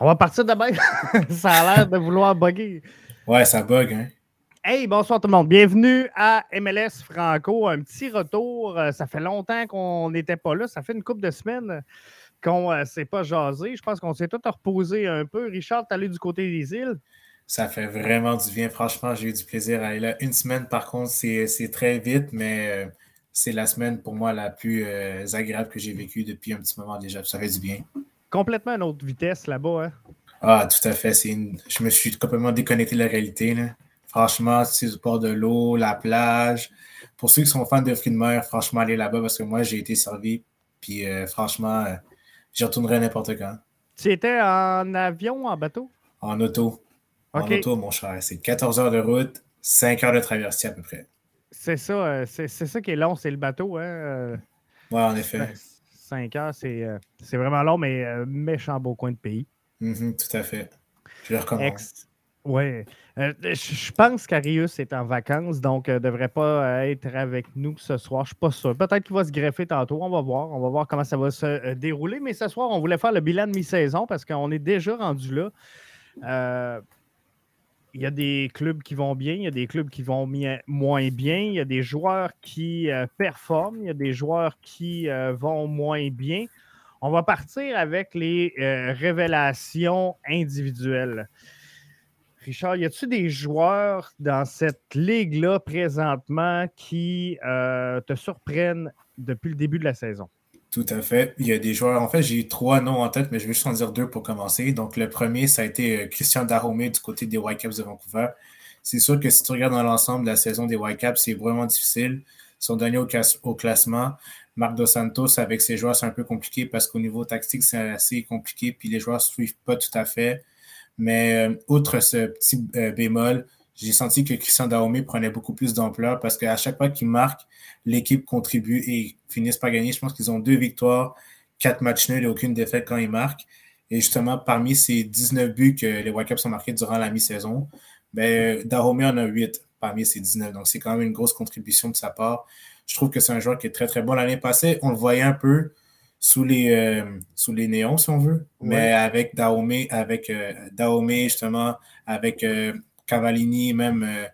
On va partir de même. ça a l'air de vouloir bugger. Ouais, ça bug, hein. Hey, bonsoir tout le monde. Bienvenue à MLS Franco. Un petit retour. Euh, ça fait longtemps qu'on n'était pas là. Ça fait une couple de semaines qu'on ne euh, s'est pas jasé. Je pense qu'on s'est tout reposé un peu. Richard, tu allé du côté des îles? Ça fait vraiment du bien. Franchement, j'ai eu du plaisir à aller là. Une semaine, par contre, c'est très vite, mais euh, c'est la semaine pour moi la plus agréable que j'ai vécue depuis un petit moment déjà. Ça fait du bien complètement une autre vitesse là-bas. Hein? Ah, tout à fait. Je me suis complètement déconnecté de la réalité. Franchement, c'est le port de l'eau, la plage. Pour ceux qui sont fans de fruits de mer, franchement, allez là-bas parce que moi, j'ai été servi. Puis euh, franchement, euh, j'y retournerai n'importe quand. Tu étais en avion, en bateau? En auto. En auto, mon cher. C'est 14 heures de route, 5 heures de traversée à peu près. C'est ça, euh, c'est ça qui est long, c'est le bateau. Hein? Oui, en effet. 5 heures, euh, c'est vraiment long, mais euh, méchant beau coin de pays. Mm-hmm, tout à fait. Je le recommande. Oui. Euh, je pense qu'Arius est en vacances, donc ne devrait pas être avec nous ce soir. Je ne suis pas sûr. Peut-être qu'il va se greffer tantôt. On va voir. On va voir comment ça va se dérouler. Mais ce soir, on voulait faire le bilan de mi-saison parce qu'on est déjà rendu là il y a des clubs qui vont bien, il y a des clubs qui vont moins bien, il y a des joueurs qui euh, performent, il y a des joueurs qui euh, vont moins bien. On va partir avec les euh, révélations individuelles. Richard, y a-t-il des joueurs dans cette ligue-là présentement qui te surprennent depuis le début de la saison? Tout à fait. Il y a des joueurs. En fait, j'ai trois noms en tête, mais je vais juste en dire deux pour commencer. Donc, le premier, ça a été euh, Christian Daromé du côté des Whitecaps de Vancouver. C'est sûr que si tu regardes dans l'ensemble la saison des Whitecaps, c'est vraiment difficile. Ils sont donnés au, classement. Marc Dos Santos, avec ses joueurs, c'est un peu compliqué parce qu'au niveau tactique, c'est assez compliqué, puis les joueurs ne suivent pas tout à fait. Mais euh, outre ce petit euh, bémol, j'ai senti que Christian Dahomey prenait beaucoup plus d'ampleur parce qu'à chaque fois qu'il marque, l'équipe contribue et finissent par gagner. Je pense qu'ils ont deux victoires, quatre matchs nuls et aucune défaite quand ils marquent. Et justement, parmi ces 19 buts que les Whitecaps ont marqués durant la mi-saison, ben, Dahomey en a 8 parmi ces 19. Donc, c'est quand même une grosse contribution de sa part. Je trouve que c'est un joueur qui est très, très bon. L'année passée, on le voyait un peu sous les, euh, sous les néons, si on veut. Mais avec Dahomey, avec euh, Dahomey, justement, avec euh, Cavallini, même euh,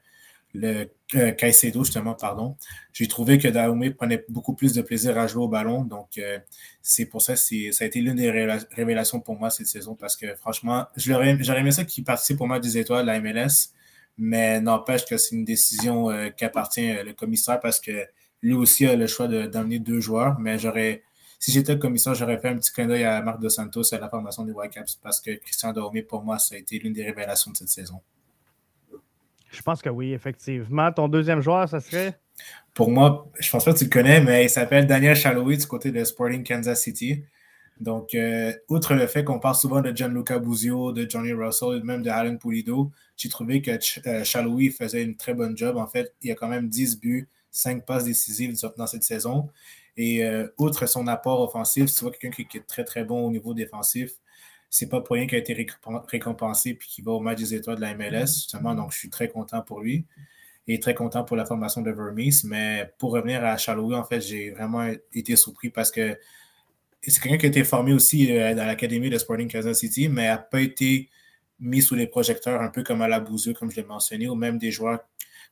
le euh, Caicedo, justement, pardon. J'ai trouvé que Dahomey prenait beaucoup plus de plaisir à jouer au ballon. Donc, euh, c'est pour ça que ça a été l'une des révélations pour moi cette saison parce que franchement, j'aurais aimé ça qu'il participe pour moi des étoiles de la MLS, mais n'empêche que c'est une décision qui appartient au commissaire parce que lui aussi a le choix d'amener deux joueurs. Mais j'aurais, si j'étais le commissaire, j'aurais fait un petit clin d'œil à Marc Dos Santos à la formation des Whitecaps parce que Christian Dahomey, pour moi, ça a été l'une des révélations de cette saison. Je pense que oui, effectivement. Ton deuxième joueur, ça serait? Pour moi, je pense pas que tu le connais, mais il s'appelle Daniel Chaloui du côté de Sporting Kansas City. Donc, euh, outre le fait qu'on parle souvent de Gianluca Buzio, de Johnny Russell même de Alan Pulido, j'ai trouvé que Chaloui euh, faisait une très bonne job. En fait, il y a quand même 10 buts, 5 passes décisives dans cette saison. Et euh, outre son apport offensif, tu vois quelqu'un qui, est très, très bon au niveau défensif c'est pas pour rien qu'il a été récompensé et qu'il va au match des étoiles de la MLS, justement. Donc, je suis très content pour lui et très content pour la formation de Vermees. Mais pour revenir à Charlouis, en fait, j'ai vraiment été surpris parce que c'est quelqu'un qui a été formé aussi euh, dans l'académie de Sporting Kansas City, mais n'a pas été mis sous les projecteurs, un peu comme à la Bouzeux, comme je l'ai mentionné, ou même des joueurs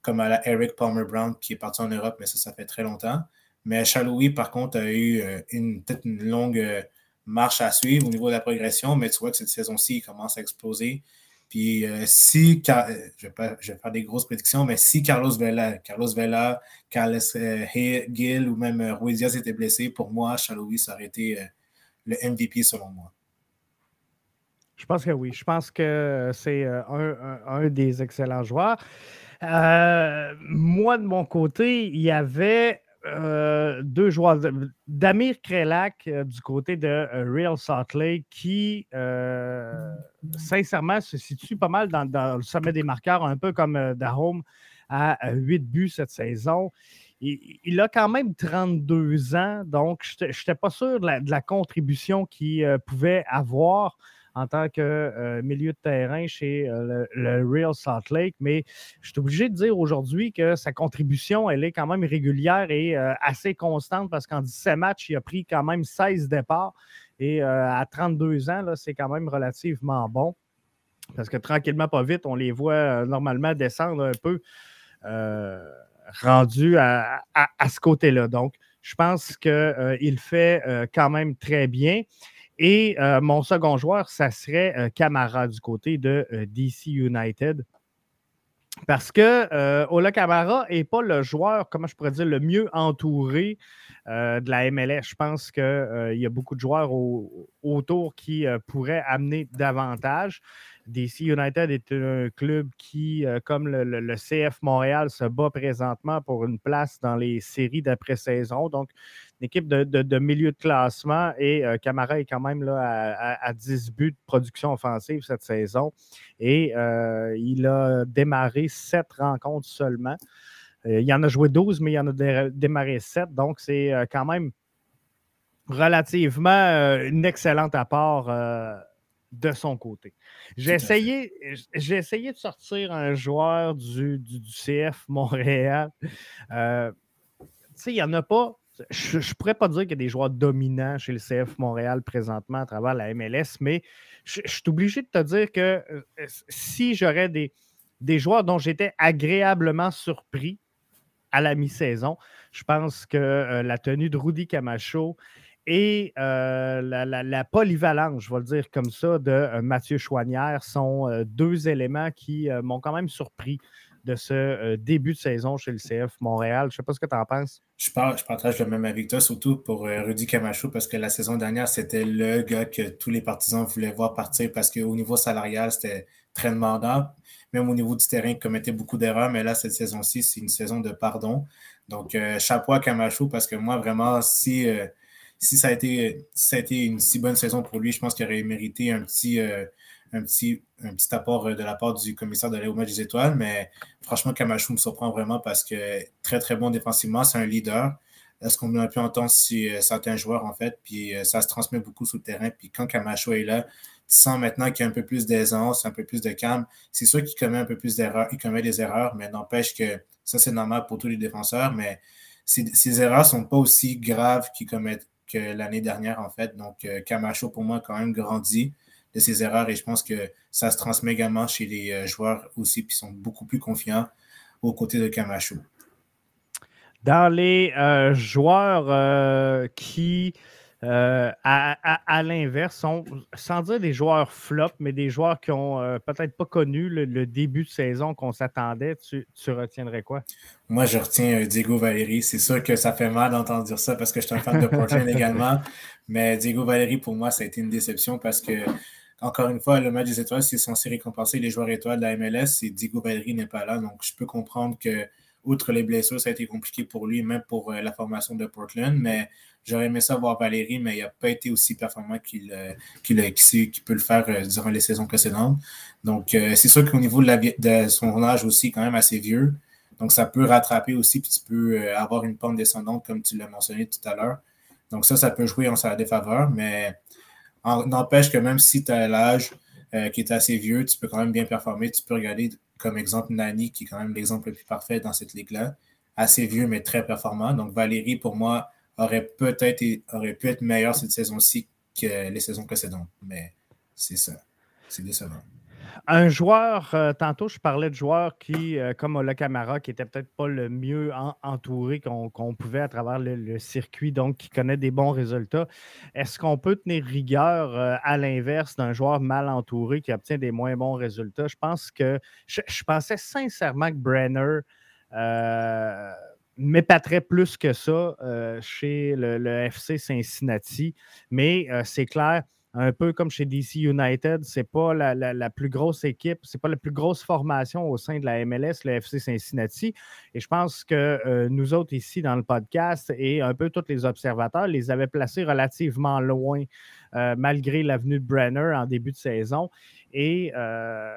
comme à la Eric Palmer Brown qui est parti en Europe, mais ça, ça fait très longtemps. Mais Chalouis, par contre, a eu euh, une, peut-être une longue euh, marche à suivre au niveau de la progression, mais tu vois que cette saison-ci, il commence à exploser. Puis euh, si, euh, je vais, faire des grosses prédictions, mais si Carlos Vela, Carlos Vela, Carlos euh, Gil ou même Ruiz Diaz étaient blessés, pour moi, Chaloui, ça aurait été le MVP selon moi. Je pense que oui. Je pense que c'est un, des excellents joueurs. moi, de mon côté, il y avait euh, deux joueurs. Damir Krelak euh, du côté de euh, Real Salt Lake qui, sincèrement, se situe pas mal dans, le sommet des marqueurs, un peu comme Dahome à 8 buts cette saison. Il, a quand même 32 ans, donc je n'étais pas sûr de la, contribution qu'il pouvait avoir en tant que euh, milieu de terrain chez euh, le, Real Salt Lake, mais je suis obligé de dire aujourd'hui que sa contribution, elle est quand même régulière et euh, assez constante parce qu'en 17 matchs, il a pris quand même 16 départs Et à 32 ans, c'est quand même relativement bon. Parce que tranquillement, pas vite, on les voit normalement descendre un peu rendus à, ce côté-là. Donc, je pense qu'il fait quand même très bien. Et mon second joueur, ça serait Camara du côté de DC United. Parce que euh, Ola Camara n'est pas le joueur, comment je pourrais dire, le mieux entouré euh, de la MLS. Je pense qu'il euh, y a beaucoup de joueurs autour qui pourraient amener davantage. DC United est un club qui, comme le, CF Montréal, se bat présentement pour une place dans les séries d'après-saison. Donc, équipe de, milieu de classement et euh, Camara est quand même là à, 10 buts de production offensive cette saison. Et euh, il a démarré 7 rencontres seulement. Euh, il en a joué 12, mais il en a démarré 7. Donc, c'est quand même relativement un excellent apport de son côté. J'ai essayé, j'ai essayé de sortir un joueur du, du CF Montréal. tu sais, il n'y en a pas je ne pourrais pas dire qu'il y a des joueurs dominants chez le CF Montréal présentement à travers la MLS, mais je, suis obligé de te dire que euh, si j'aurais des, des joueurs dont j'étais agréablement surpris à la mi-saison, je pense que euh, la tenue de Rudy Camacho et euh, la, polyvalence, je vais le dire comme ça, de Mathieu Chouanière sont deux éléments qui m'ont quand même surpris de ce euh, début de saison chez le CF Montréal. Je ne sais pas ce que tu en penses. Je, je partage le même avec toi, surtout pour euh, Rudy Camacho, parce que la saison dernière, c'était le gars que tous les partisans voulaient voir partir parce qu'au niveau salarial, c'était très demandant. Même au niveau du terrain, il commettait beaucoup d'erreurs, mais là, cette saison-ci, c'est une saison de pardon. Donc, euh, chapeau à Camacho, parce que moi, vraiment, si, si, ça a été, ça a été une si bonne saison pour lui, je pense qu'il aurait mérité un petit un petit, un petit apport euh, de la part du commissaire de au match des étoiles. Mais franchement, Kamachou me surprend vraiment parce que très, très bon défensivement, c'est un leader. Est-ce qu'on a pu entendre si, euh, certains joueurs, en fait, puis euh, ça se transmet beaucoup sur le terrain. Puis quand Camacho est là, tu sens maintenant qu'il y a un peu plus d'aisance, un peu plus de calme. C'est sûr qu'il commet un peu plus d'erreurs, il commet des erreurs, mais n'empêche que ça, c'est normal pour tous les défenseurs, mais ces, erreurs ne sont pas aussi graves qu'ils commettent l'année dernière, en fait. Donc, Camacho, pour moi, a quand même grandi de ses erreurs et je pense que ça se transmet également chez les euh, joueurs aussi, qui sont beaucoup plus confiants aux côtés de Camacho. Dans les euh, joueurs euh, qui, à, l'inverse, sans dire des joueurs flop, mais des joueurs qui ont peut-être pas connu le, début de saison qu'on s'attendait, tu, retiendrais quoi? Moi, je retiens Diego Valéry. C'est sûr que ça fait mal d'entendre dire ça parce que je suis un fan de Portland également. Mais Diego Valéry, pour moi, ça a été une déception parce que encore une fois, le match des étoiles, c'est censé récompenser les joueurs étoiles de la MLS et Diego Valeri n'est pas là. Donc, je peux comprendre que, outre les blessures, ça a été compliqué pour lui, même pour euh, la formation de Portland. Mais j'aurais aimé ça voir Valérie, mais il n'a pas été aussi performant qu'il euh, peut le faire euh, durant les saisons précédentes. Donc, c'est sûr qu'au niveau de, son âge aussi, quand même assez vieux. Donc, ça peut rattraper aussi, puis tu peux avoir une pente descendante, comme tu l'as mentionné tout à l'heure. Donc, ça, ça peut jouer en sa défaveur, mais N'empêche que même si tu as l'âge euh, qui est assez vieux, tu peux quand même bien performer. Tu peux regarder comme exemple Nani, qui est quand même l'exemple le plus parfait dans cette ligue-là. Assez vieux, mais très performant. Donc Valérie, pour moi, aurait peut-être pu être meilleur cette saison-ci que les saisons précédentes. Mais c'est ça. C'est décevant. Un joueur, euh, tantôt je parlais de joueurs qui, euh, comme Ola Camara, qui n'était peut-être pas le mieux entouré qu'on pouvait à travers le, circuit, donc qui connaît des bons résultats. Est-ce qu'on peut tenir rigueur euh, à l'inverse d'un joueur mal entouré qui obtient des moins bons résultats? Je pense que je, pensais sincèrement que Brenner m'épaterait plus que ça chez le, le, FC Cincinnati, mais c'est clair un peu comme chez DC United, c'est pas la, plus grosse équipe, c'est pas la plus grosse formation au sein de la MLS, le FC Cincinnati. Et je pense que euh, nous autres ici dans le podcast et un peu tous les observateurs les avaient placés relativement loin euh, malgré l'avenue de Brenner en début de saison. Et euh,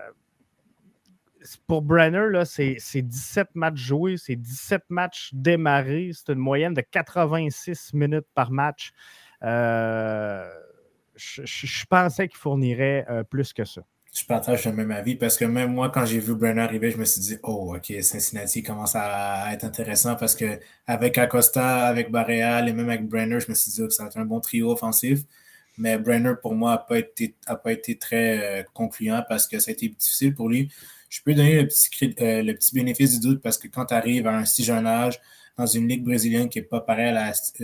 pour Brenner, c'est 17 matchs joués, c'est 17 matchs démarrés, c'est une moyenne de 86 minutes par match. Euh, je, pensais qu'il fournirait euh, plus que ça. Je partage le même avis parce que même moi, quand j'ai vu Brenner arriver, je me suis dit, oh, OK, Cincinnati commence à être intéressant parce que avec Acosta, avec Barreal et même avec Brenner, je me suis dit que ça va être un bon trio offensif. Mais Brenner, pour moi, n'a pas, été, pas été très euh, concluant parce que ça a été difficile pour lui. Je peux donner le petit, euh, le petit bénéfice du doute parce que quand tu arrives à un si jeune âge, dans une ligue brésilienne qui n'est pas pareille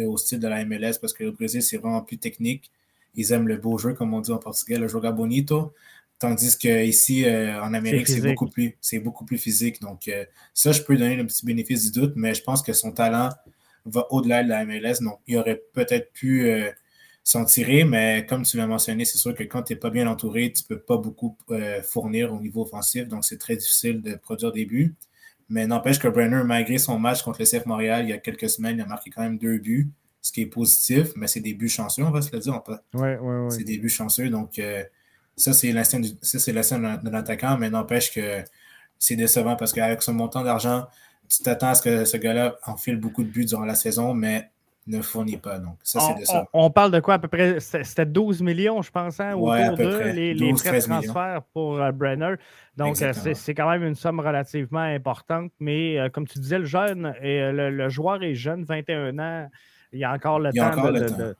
au style de la MLS, parce que le Brésil, c'est vraiment plus technique. Ils aiment le beau jeu, comme on dit en portugais, le joga bonito. Tandis qu'ici, euh, en Amérique, c'est beaucoup, plus, beaucoup plus physique. Donc, ça, je peux donner le petit bénéfice du doute, mais je pense que son talent va au-delà de la MLS. Donc, il aurait peut-être pu s'en tirer, mais comme tu l'as mentionné, c'est sûr que quand tu n'es pas bien entouré, tu ne peux pas beaucoup euh, fournir au niveau offensif, donc c'est très difficile de produire des buts. Mais n'empêche que Brenner, malgré son match contre le CF Montréal il y a quelques semaines, il a marqué quand même deux buts, ce qui est positif, mais c'est des buts chanceux, on va se le dire. Ouais, ouais, c'est des buts chanceux, donc euh, ça, c'est l'instinct de l'attaquant, mais n'empêche que c'est décevant parce qu'avec ce montant d'argent, tu t'attends à ce que ce gars-là enfile beaucoup de buts durant la saison, mais ne fournit pas. Donc, ça, c'est de ça. On, parle de quoi à peu près? C'était 12 millions, je pense, hein, autour de les, les, frais de transfert pour euh, Brenner. Donc, euh, c'est quand même une somme relativement importante. Mais euh, comme tu disais, le jeune et le, joueur est jeune, 21 ans. Il y a encore le temps de, de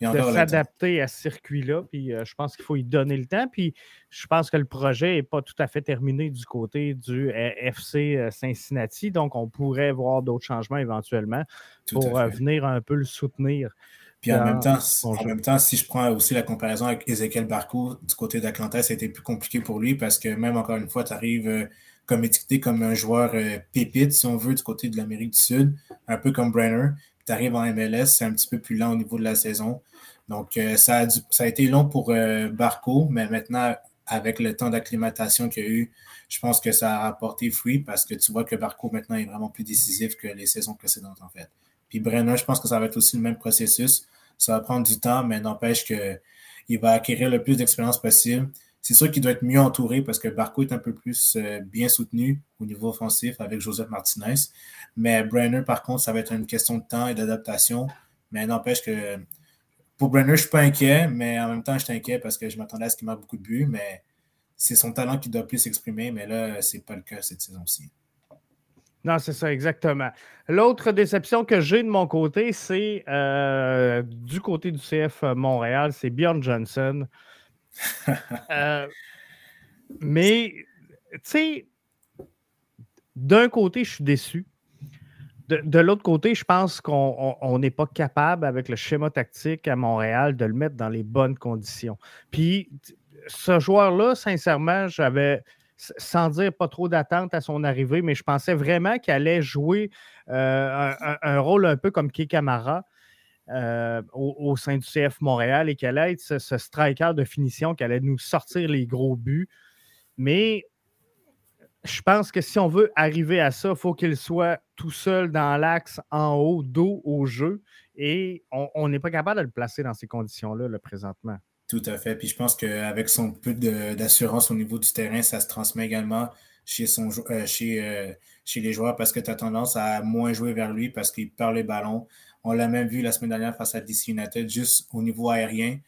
s'adapter à ce circuit-là. Puis euh, je pense qu'il faut y donner le temps. Puis je pense que le projet n'est pas tout à fait terminé du côté du euh, FC euh, Cincinnati. Donc, on pourrait voir d'autres changements éventuellement pour venir un peu le soutenir. Puis en même, temps, en même temps, si je prends aussi la comparaison avec Ezekiel Barco, du côté d'Atlanta, ça a été plus compliqué pour lui parce que même encore une fois, tu arrives comme étiqueté comme un joueur pépite, si on veut, du côté de l'Amérique du Sud, un peu comme Brenner. Tu arrives en MLS, c'est un petit peu plus lent au niveau de la saison. Donc, euh, ça, a été long pour euh, Barco, mais maintenant, avec le temps d'acclimatation qu'il y a eu, je pense que ça a apporté fruit parce que tu vois que Barco maintenant est vraiment plus décisif que les saisons précédentes, en fait. Puis Brenner, je pense que ça va être aussi le même processus. Ça va prendre du temps, mais n'empêche qu'il va acquérir le plus d'expérience possible. C'est sûr qu'il doit être mieux entouré parce que Barco est un peu plus euh, bien soutenu au niveau offensif avec Joseph Martinez. Mais Brenner, par contre, ça va être une question de temps et d'adaptation. Mais n'empêche que pour Brenner, je ne suis pas inquiet, mais en même temps, je suis inquiet parce que je m'attendais à ce qu'il marque beaucoup de buts, mais c'est son talent qui doit plus s'exprimer, mais là, ce n'est pas le cas cette saison-ci. Non, c'est ça, exactement. L'autre déception que j'ai de mon côté, c'est euh, du côté du CF Montréal, c'est Bjorn Johnson. Euh, mais, tu sais, d'un côté, je suis déçu de, l'autre côté, je pense qu'on n'est pas capable, avec le schéma tactique à Montréal, de le mettre dans les bonnes conditions. Puis, ce joueur-là, sincèrement, j'avais, sans dire pas trop d'attente à son arrivée, mais je pensais vraiment qu'il allait jouer euh, un, rôle un peu comme Kikamara. Euh, au, sein du CF Montréal et qu'elle allait être ce, striker de finition qui allait nous sortir les gros buts. Mais je pense que si on veut arriver à ça, il faut qu'il soit tout seul dans l'axe en haut, dos au jeu. Et on n'est pas capable de le placer dans ces conditions-là, le présentement. Tout à fait. Puis je pense qu'avec son peu d'assurance au niveau du terrain, ça se transmet également chez, son, euh, chez, euh, chez les joueurs parce que tu as tendance à moins jouer vers lui parce qu'il perd les ballons. On l'a même vu la semaine dernière face à DC United, juste au niveau aérien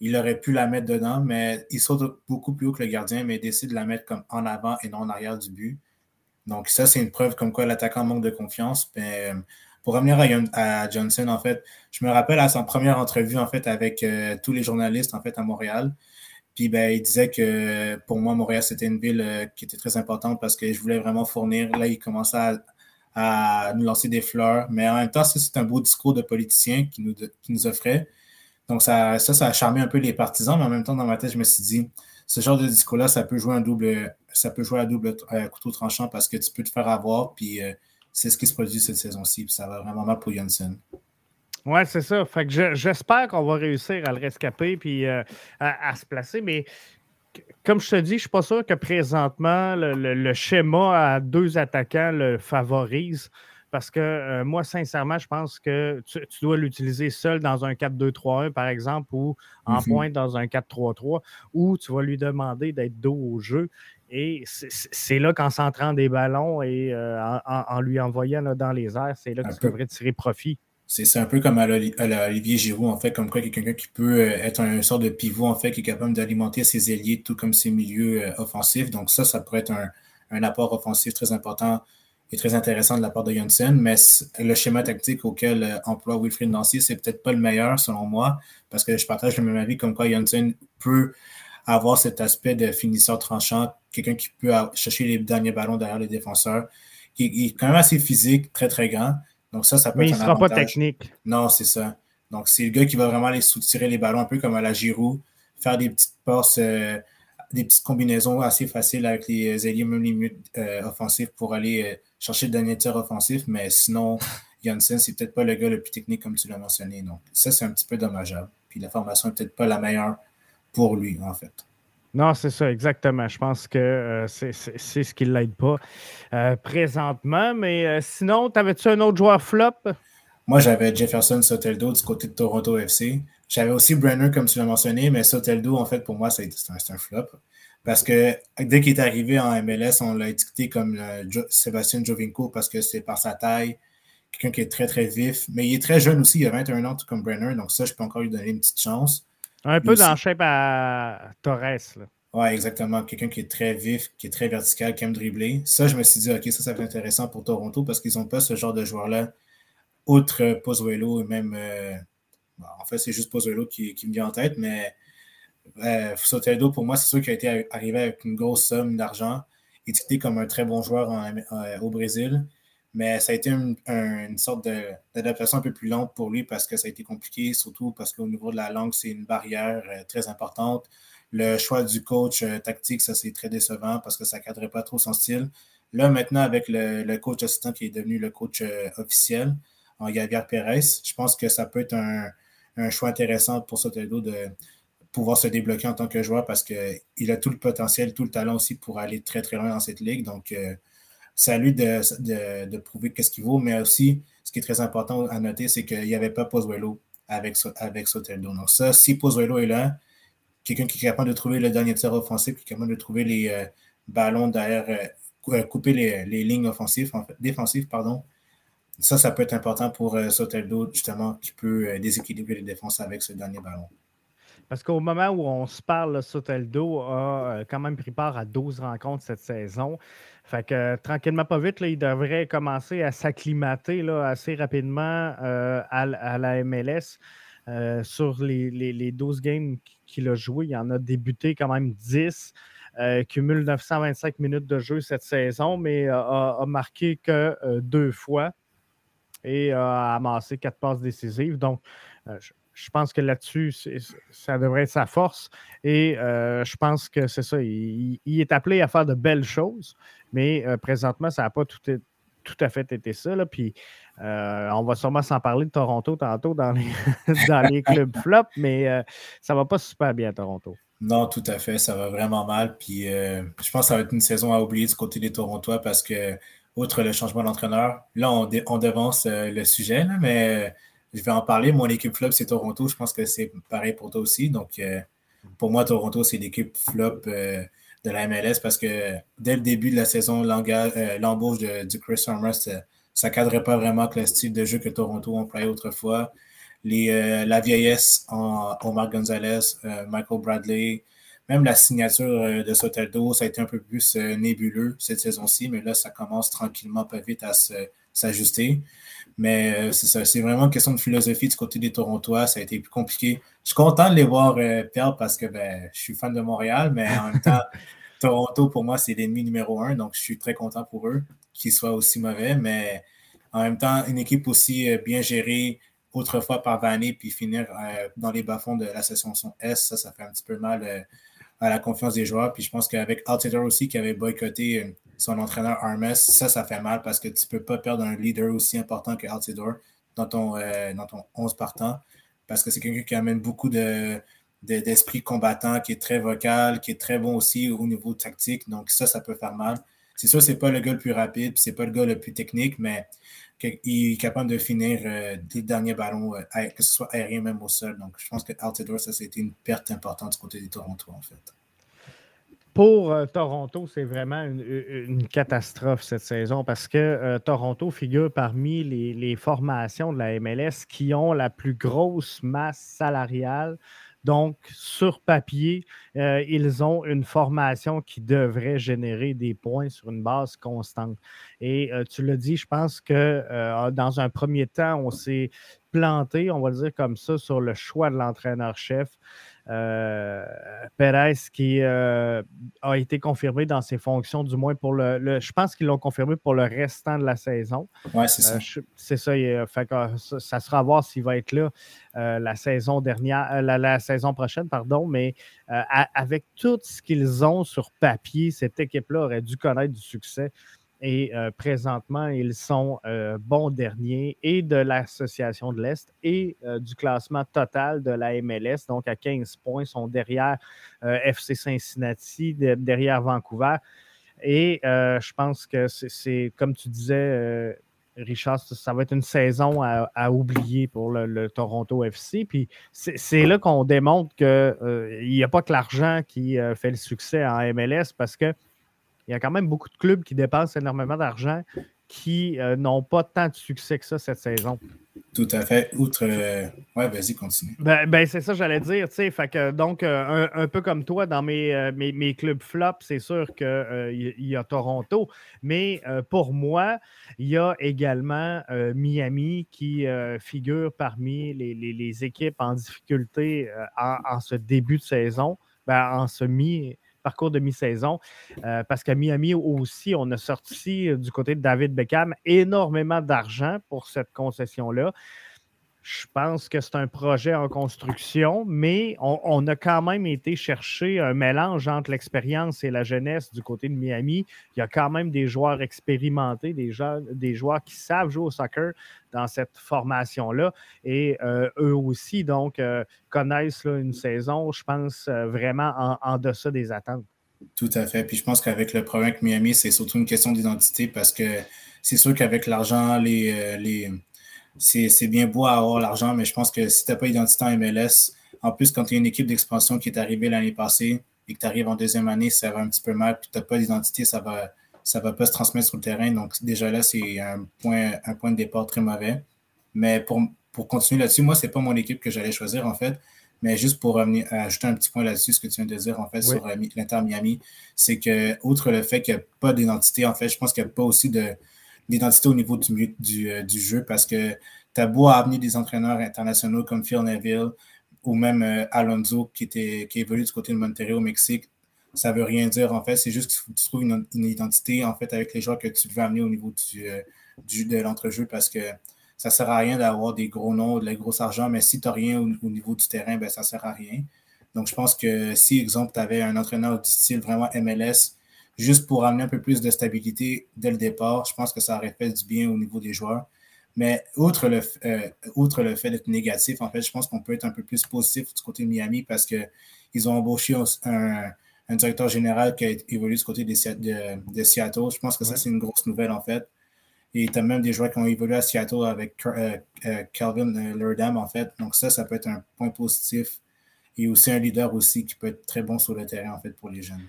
il aurait pu la mettre dedans, mais il saute beaucoup plus haut que le gardien, mais il décide de la mettre comme en avant et non en arrière du but. Donc, ça, c'est une preuve comme quoi l'attaquant manque de confiance. Euh, pour revenir à, Johnson, en fait, je me rappelle à son première entrevue, en fait, avec euh, tous les journalistes, en fait, à Montréal. Puis, ben, il disait que pour moi, Montréal, c'était une ville euh, qui était très importante parce que je voulais vraiment fournir. Là, il commençait à, à nous lancer des fleurs. Mais en même temps, c'est un beau discours de politicien qui nous, qui nous offrait. Donc, ça, ça, a charmé un peu les partisans, mais en même temps, dans ma tête, je me suis dit, ce genre de discours-là, ça peut jouer un double, ça peut jouer à double euh, couteau tranchant parce que tu peux te faire avoir, puis euh, c'est ce qui se produit cette saison-ci, puis ça va vraiment mal pour Janssen. Oui, c'est ça. Fait que j'espère qu'on va réussir à le rescaper puis euh, à, se placer, mais comme je te dis, je ne suis pas sûr que présentement le schéma à deux attaquants le favorise. Parce que euh, moi, sincèrement, je pense que tu, dois l'utiliser seul dans un 4-2-3-1, par exemple, ou en mm-hmm. pointe dans un 4-3-3, ou tu vas lui demander d'être dos au jeu. Et c'est là qu'en centrant des ballons et euh, en, lui envoyant dans les airs, c'est là que tu devrais tirer profit. C'est un peu comme à Olivier Giroud, en fait, comme quoi quelqu'un qui peut euh, être un, sort de pivot, en fait, qui est capable d'alimenter ses ailiers, tout comme ses milieux offensifs. Donc ça, ça pourrait être un, un apport offensif très important est très intéressant de la part de Johnson, mais le schéma tactique auquel euh, emploie Wilfried Nancy, c'est peut-être pas le meilleur selon moi, parce que je partage le même avis comme quoi Johnson peut avoir cet aspect de finisseur tranchant, quelqu'un qui peut chercher les derniers ballons derrière les défenseurs, qui est quand même assez physique, très très grand. Donc ça, ça peut Mais être il ne sera pas technique. Non, c'est ça. Donc c'est le gars qui va vraiment aller soutirer les ballons un peu comme à la Giroud, faire des petites passes. Euh, des petites combinaisons assez faciles avec les ailiers, même les euh, offensifs pour aller euh, chercher le dernier tir offensif, mais sinon, Janssen, c'est peut-être pas le gars le plus technique comme tu l'as mentionné. Donc, ça, c'est un petit peu dommageable. Puis la formation n'est peut-être pas la meilleure pour lui, en fait. Non, c'est ça, exactement. Je pense que euh, c'est ce qui ne l'aide pas présentement. Mais sinon, t'avais-tu un autre joueur flop? Moi, j'avais Jefferson Soteldo du côté de Toronto FC. J'avais aussi Brenner, comme tu l'as mentionné, mais Soteldo, en fait, pour moi, c'est un, un, flop. Parce que dès qu'il est arrivé en MLS, on l'a étiqueté comme Sébastien Jovinko parce que c'est par sa taille, quelqu'un qui est très, très vif. Mais il est très jeune aussi, il a 21 ans, tout comme Brenner, donc ça, je peux encore lui donner une petite chance. Un peu dans le shape à Torres. Là. Ouais, exactement. Quelqu'un qui est très vif, qui est très vertical, qui aime dribbler. Ça, je me suis dit, OK, ça, ça va être intéressant pour Toronto parce qu'ils n'ont pas ce genre de joueur-là, outre Pozuelo et même. Euh, en fait, c'est juste Pozuelo qui, qui, me vient en tête, mais euh, Soteldo, pour moi, c'est sûr qu'il a été arrivé avec une grosse somme d'argent, étiqueté comme un très bon joueur au Brésil. Mais ça a été une, sorte d'adaptation un peu plus lente pour lui parce que ça a été compliqué, surtout parce qu'au niveau de la langue, c'est une barrière euh, très importante. Le choix du coach euh, tactique, ça c'est très décevant parce que ça ne cadrait pas trop son style. Là, maintenant, avec le, coach assistant qui est devenu le coach officiel, en Javier Pérez, je pense que ça peut être un, choix intéressant pour Soteldo de, pouvoir se débloquer en tant que joueur parce qu'il a tout le potentiel, tout le talent aussi pour aller très, très loin dans cette ligue. Donc, euh, c'est à lui de, de, prouver qu'est-ce qu'il vaut, mais aussi, ce qui est très important à noter, c'est qu'il n'y avait pas Pozuelo avec, avec Soteldo. Donc, ça, si Pozuelo est là, quelqu'un qui est capable de trouver le dernier tir offensif, qui est capable de trouver les euh, ballons derrière, euh, couper les, lignes offensives, défensives, pardon, ça, ça peut être important pour Soteldo, justement, qui peut déséquilibrer les défenses avec ce dernier ballon. Parce qu'au moment où on se parle, Soteldo a euh, quand même pris part à 12 rencontres cette saison. Fait que tranquillement, pas vite, il devrait commencer à s'acclimater assez rapidement euh, à, la MLS. Euh, sur les, 12 games qu'il a joué, il en a débuté quand même 10. cumule 925 minutes de jeu cette saison, mais a, marqué que deux fois et a amassé quatre passes décisives. Donc, je pense que là-dessus, ça devrait être sa force. Et euh, je pense que c'est ça. Il, est appelé à faire de belles choses, mais euh, présentement, ça n'a pas tout, tout, à fait été ça. Là. Puis euh, on va sûrement s'en parler de Toronto tantôt dans les, dans les clubs flop, mais ça ne va pas super bien à Toronto. Non, tout à fait. Ça va vraiment mal. Puis je pense que ça va être une saison à oublier du côté des Torontois parce que, outre le changement d'entraîneur, là, on, on devance le sujet, mais je vais en parler. Mon équipe flop, c'est Toronto. Je pense que c'est pareil pour toi aussi. Donc, euh, pour moi, Toronto, c'est l'équipe flop euh, de la MLS parce que dès le début de la saison, euh, l'embauche de, de, Chris Summers, ça ne cadrait pas vraiment avec le style de jeu que Toronto employait autrefois. Les, la vieillesse en Omar Gonzalez, Michael Bradley, même la signature de Soteldo, ça a été un peu plus nébuleux cette saison-ci, mais là, ça commence tranquillement, pas vite à s'ajuster. Mais euh, c'est vraiment une question de philosophie du côté des Torontois. Ça a été plus compliqué. Je suis content de les voir euh, perdre parce que ben, je suis fan de Montréal, mais en même temps, Toronto, pour moi, c'est l'ennemi numéro un. Donc, je suis très content pour eux qu'ils soient aussi mauvais. Mais en même temps, une équipe aussi euh, bien gérée autrefois par Vanny, puis finir dans les bas-fonds de la session S, ça, ça fait un petit peu mal à la confiance des joueurs. Puis je pense qu'avec Altider aussi, qui avait boycotté son entraîneur Armes, ça, ça fait mal parce que tu ne peux pas perdre un leader aussi important que Altidore dans ton, euh, dans ton 11 partant parce que c'est quelqu'un qui amène beaucoup de, d'esprit combattant, qui est très vocal, qui est très bon aussi au niveau tactique. Donc ça, ça peut faire mal. C'est sûr, c'est pas le gars le plus rapide, c'est pas le gars le plus technique, mais il est capable de finir euh, des derniers ballons, euh, que ce soit aérien même au sol. Donc je pense que Altidore, ça, c'était une perte importante du côté des Toronto, en fait pour euh, Toronto, c'est vraiment une, catastrophe cette saison parce que euh, Toronto figure parmi les, formations de la MLS qui ont la plus grosse masse salariale Donc, sur papier, euh, ils ont une formation qui devrait générer des points sur une base constante. Et tu l'as dit, je pense que dans un premier temps, on s'est planté, on va le dire comme ça, sur le choix de l'entraîneur-chef. Euh, Perez qui euh, a été confirmé dans ses fonctions, du moins pour le. je pense qu'ils l'ont confirmé pour le restant de la saison. Oui, c'est ça. Euh, c'est ça, fait ça, sera à voir s'il va être là la saison dernière, la, saison prochaine, pardon, mais avec tout ce qu'ils ont sur papier, cette équipe-là aurait dû connaître du succès. Et euh, présentement, ils sont euh, bons derniers et de l'Association de l'Est et euh, du classement total de la MLS. Donc, à 15 points, ils sont derrière FC Cincinnati, derrière Vancouver. Et je pense que c'est, comme tu disais, Richard, ça va être une saison à, oublier pour le, Toronto FC. Puis c'est, là qu'on démontre qu'il n'y a pas que l'argent qui fait le succès en MLS parce que il y a quand même beaucoup de clubs qui dépensent énormément d'argent qui euh, n'ont pas tant de succès que ça cette saison. Tout à fait. Outre. Euh, ouais, vas-y, continue. Ben, ben c'est ça, j'allais dire. Fait que, donc, euh, un, peu comme toi, dans mes, mes, clubs flop, c'est sûr qu'il y, y, a Toronto. Mais pour moi, il y a également Miami qui figure parmi les, les, équipes en difficulté en, en, ce début de saison, ben, en ce mi parcours de mi-saison. Euh, parce qu'à Miami aussi, on a sorti euh, du côté de David Beckham énormément d'argent pour cette concession-là. Je pense que c'est un projet en construction, mais on, a quand même été chercher un mélange entre l'expérience et la jeunesse du côté de Miami. Il y a quand même des joueurs expérimentés, des, joueurs qui savent jouer au soccer dans cette formation-là. Et euh, eux aussi, donc, euh, connaissent une saison, je pense, euh, vraiment en, deçà des attentes. Tout à fait. Puis je pense qu'avec le problème avec Miami, c'est surtout une question d'identité parce que c'est sûr qu'avec l'argent, les c'est bien beau à avoir l'argent, mais je pense que si tu n'as pas d'identité en MLS, en plus, quand tu as une équipe d'expansion qui est arrivée l'année passée et que tu arrives en deuxième année, ça va un petit peu mal, puis tu n'as pas d'identité, ça va ça va pas se transmettre sur le terrain. Donc, déjà là, c'est un point, un point de départ très mauvais. Mais pour, pour continuer là-dessus, moi, ce n'est pas mon équipe que j'allais choisir, en fait. Mais juste pour ajouter un petit point là-dessus, ce que tu viens de dire, en fait, sur euh, l'Inter Miami, c'est que, outre le fait qu'il n'y a pas d'identité, en fait, je pense qu'il n'y a pas aussi de, d'identité au niveau du, euh, du, jeu parce que tu as beau amener des entraîneurs internationaux comme Phil Neville ou même euh, Alonso qui, était, qui évolue du côté de Monterrey au Mexique, ça veut rien dire en fait. C'est juste que tu trouves une, identité en fait avec les joueurs que tu veux amener au niveau du, euh, du de l'entrejeu parce que ça ne sert à rien d'avoir des gros noms, de la grosse argent, mais si tu n'as rien au, niveau du terrain, ben, ça ne sert à rien. Donc, je pense que si, exemple, tu avais un entraîneur du style vraiment MLS juste pour amener un peu plus de stabilité dès le départ. Je pense que ça aurait fait du bien au niveau des joueurs. Mais outre le, euh, outre le fait d'être négatif, en fait, je pense qu'on peut être un peu plus positif du côté de Miami parce qu'ils ont embauché un, directeur général qui a évolué du côté de, de, Seattle. Je pense que ça, c'est une grosse nouvelle, en fait. Et tu as même des joueurs qui ont évolué à Seattle avec euh, euh, Calvin Lurdam, en fait. Donc ça, ça peut être un point positif. Et aussi un leader aussi qui peut être très bon sur le terrain, en fait, pour les jeunes.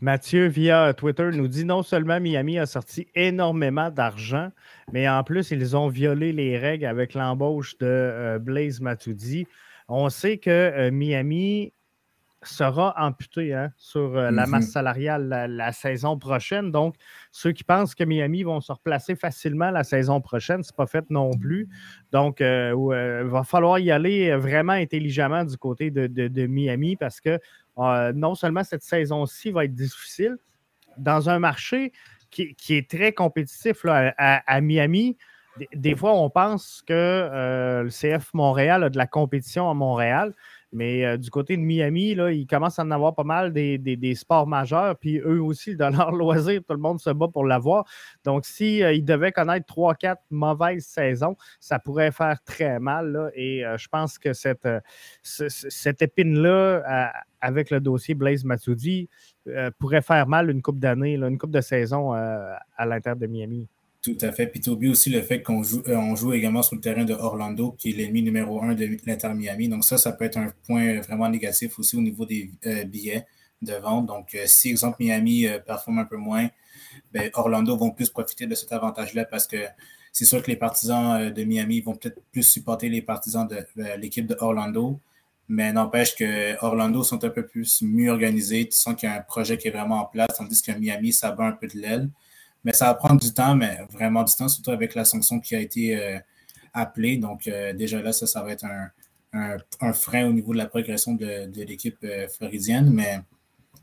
Mathieu, via Twitter, nous dit non seulement Miami a sorti énormément d'argent, mais en plus, ils ont violé les règles avec l'embauche de euh, Blaise Matuidi. On sait que euh, Miami sera amputé hein, sur euh, la masse mhm. salariale la, saison prochaine. Donc, ceux qui pensent que Miami vont se replacer facilement la saison prochaine, ce n'est pas fait non plus. Donc, il va falloir y aller vraiment intelligemment du côté de Miami parce que euh, non seulement cette saison-ci va être difficile, dans un marché qui, est très compétitif à, Miami, des, fois, on pense que euh, le CF Montréal a de la compétition à Montréal. Mais euh, du côté de Miami, là, ils commencent à en avoir pas mal des, sports majeurs. Puis eux aussi, dans leur loisir, tout le monde se bat pour l'avoir. Donc, s'ils si, devaient connaître 3-4 mauvaises saisons, ça pourrait faire très mal. et je pense que cette, cette épine-là, avec le dossier Blaise Matoudi euh, pourrait faire mal une coupe d'année, une coupe de saison euh, à l'intérieur de Miami. Tout à fait. Puis tu oublies aussi le fait qu'on joue, euh, on joue également sur le terrain de Orlando, qui est l'ennemi numéro un de l'Inter Miami. Donc ça, ça peut être un point vraiment négatif aussi au niveau des billets de vente. Donc si, exemple, Miami performe un peu moins, ben, Orlando vont plus profiter de cet avantage-là parce que c'est sûr que les partisans de Miami vont peut-être plus supporter les partisans de l'équipe de Orlando. Mais n'empêche que Orlando sont un peu plus mieux organisés. Tu sens qu'il y a un projet qui est vraiment en place, tandis que Miami, ça bat un peu de l'aile. Mais ça va prendre du temps, mais vraiment du temps, surtout avec la sanction qui a été euh, appelée. Donc, euh, déjà là, ça, ça va être un, un, frein au niveau de la progression de, de l'équipe euh, floridienne. Mais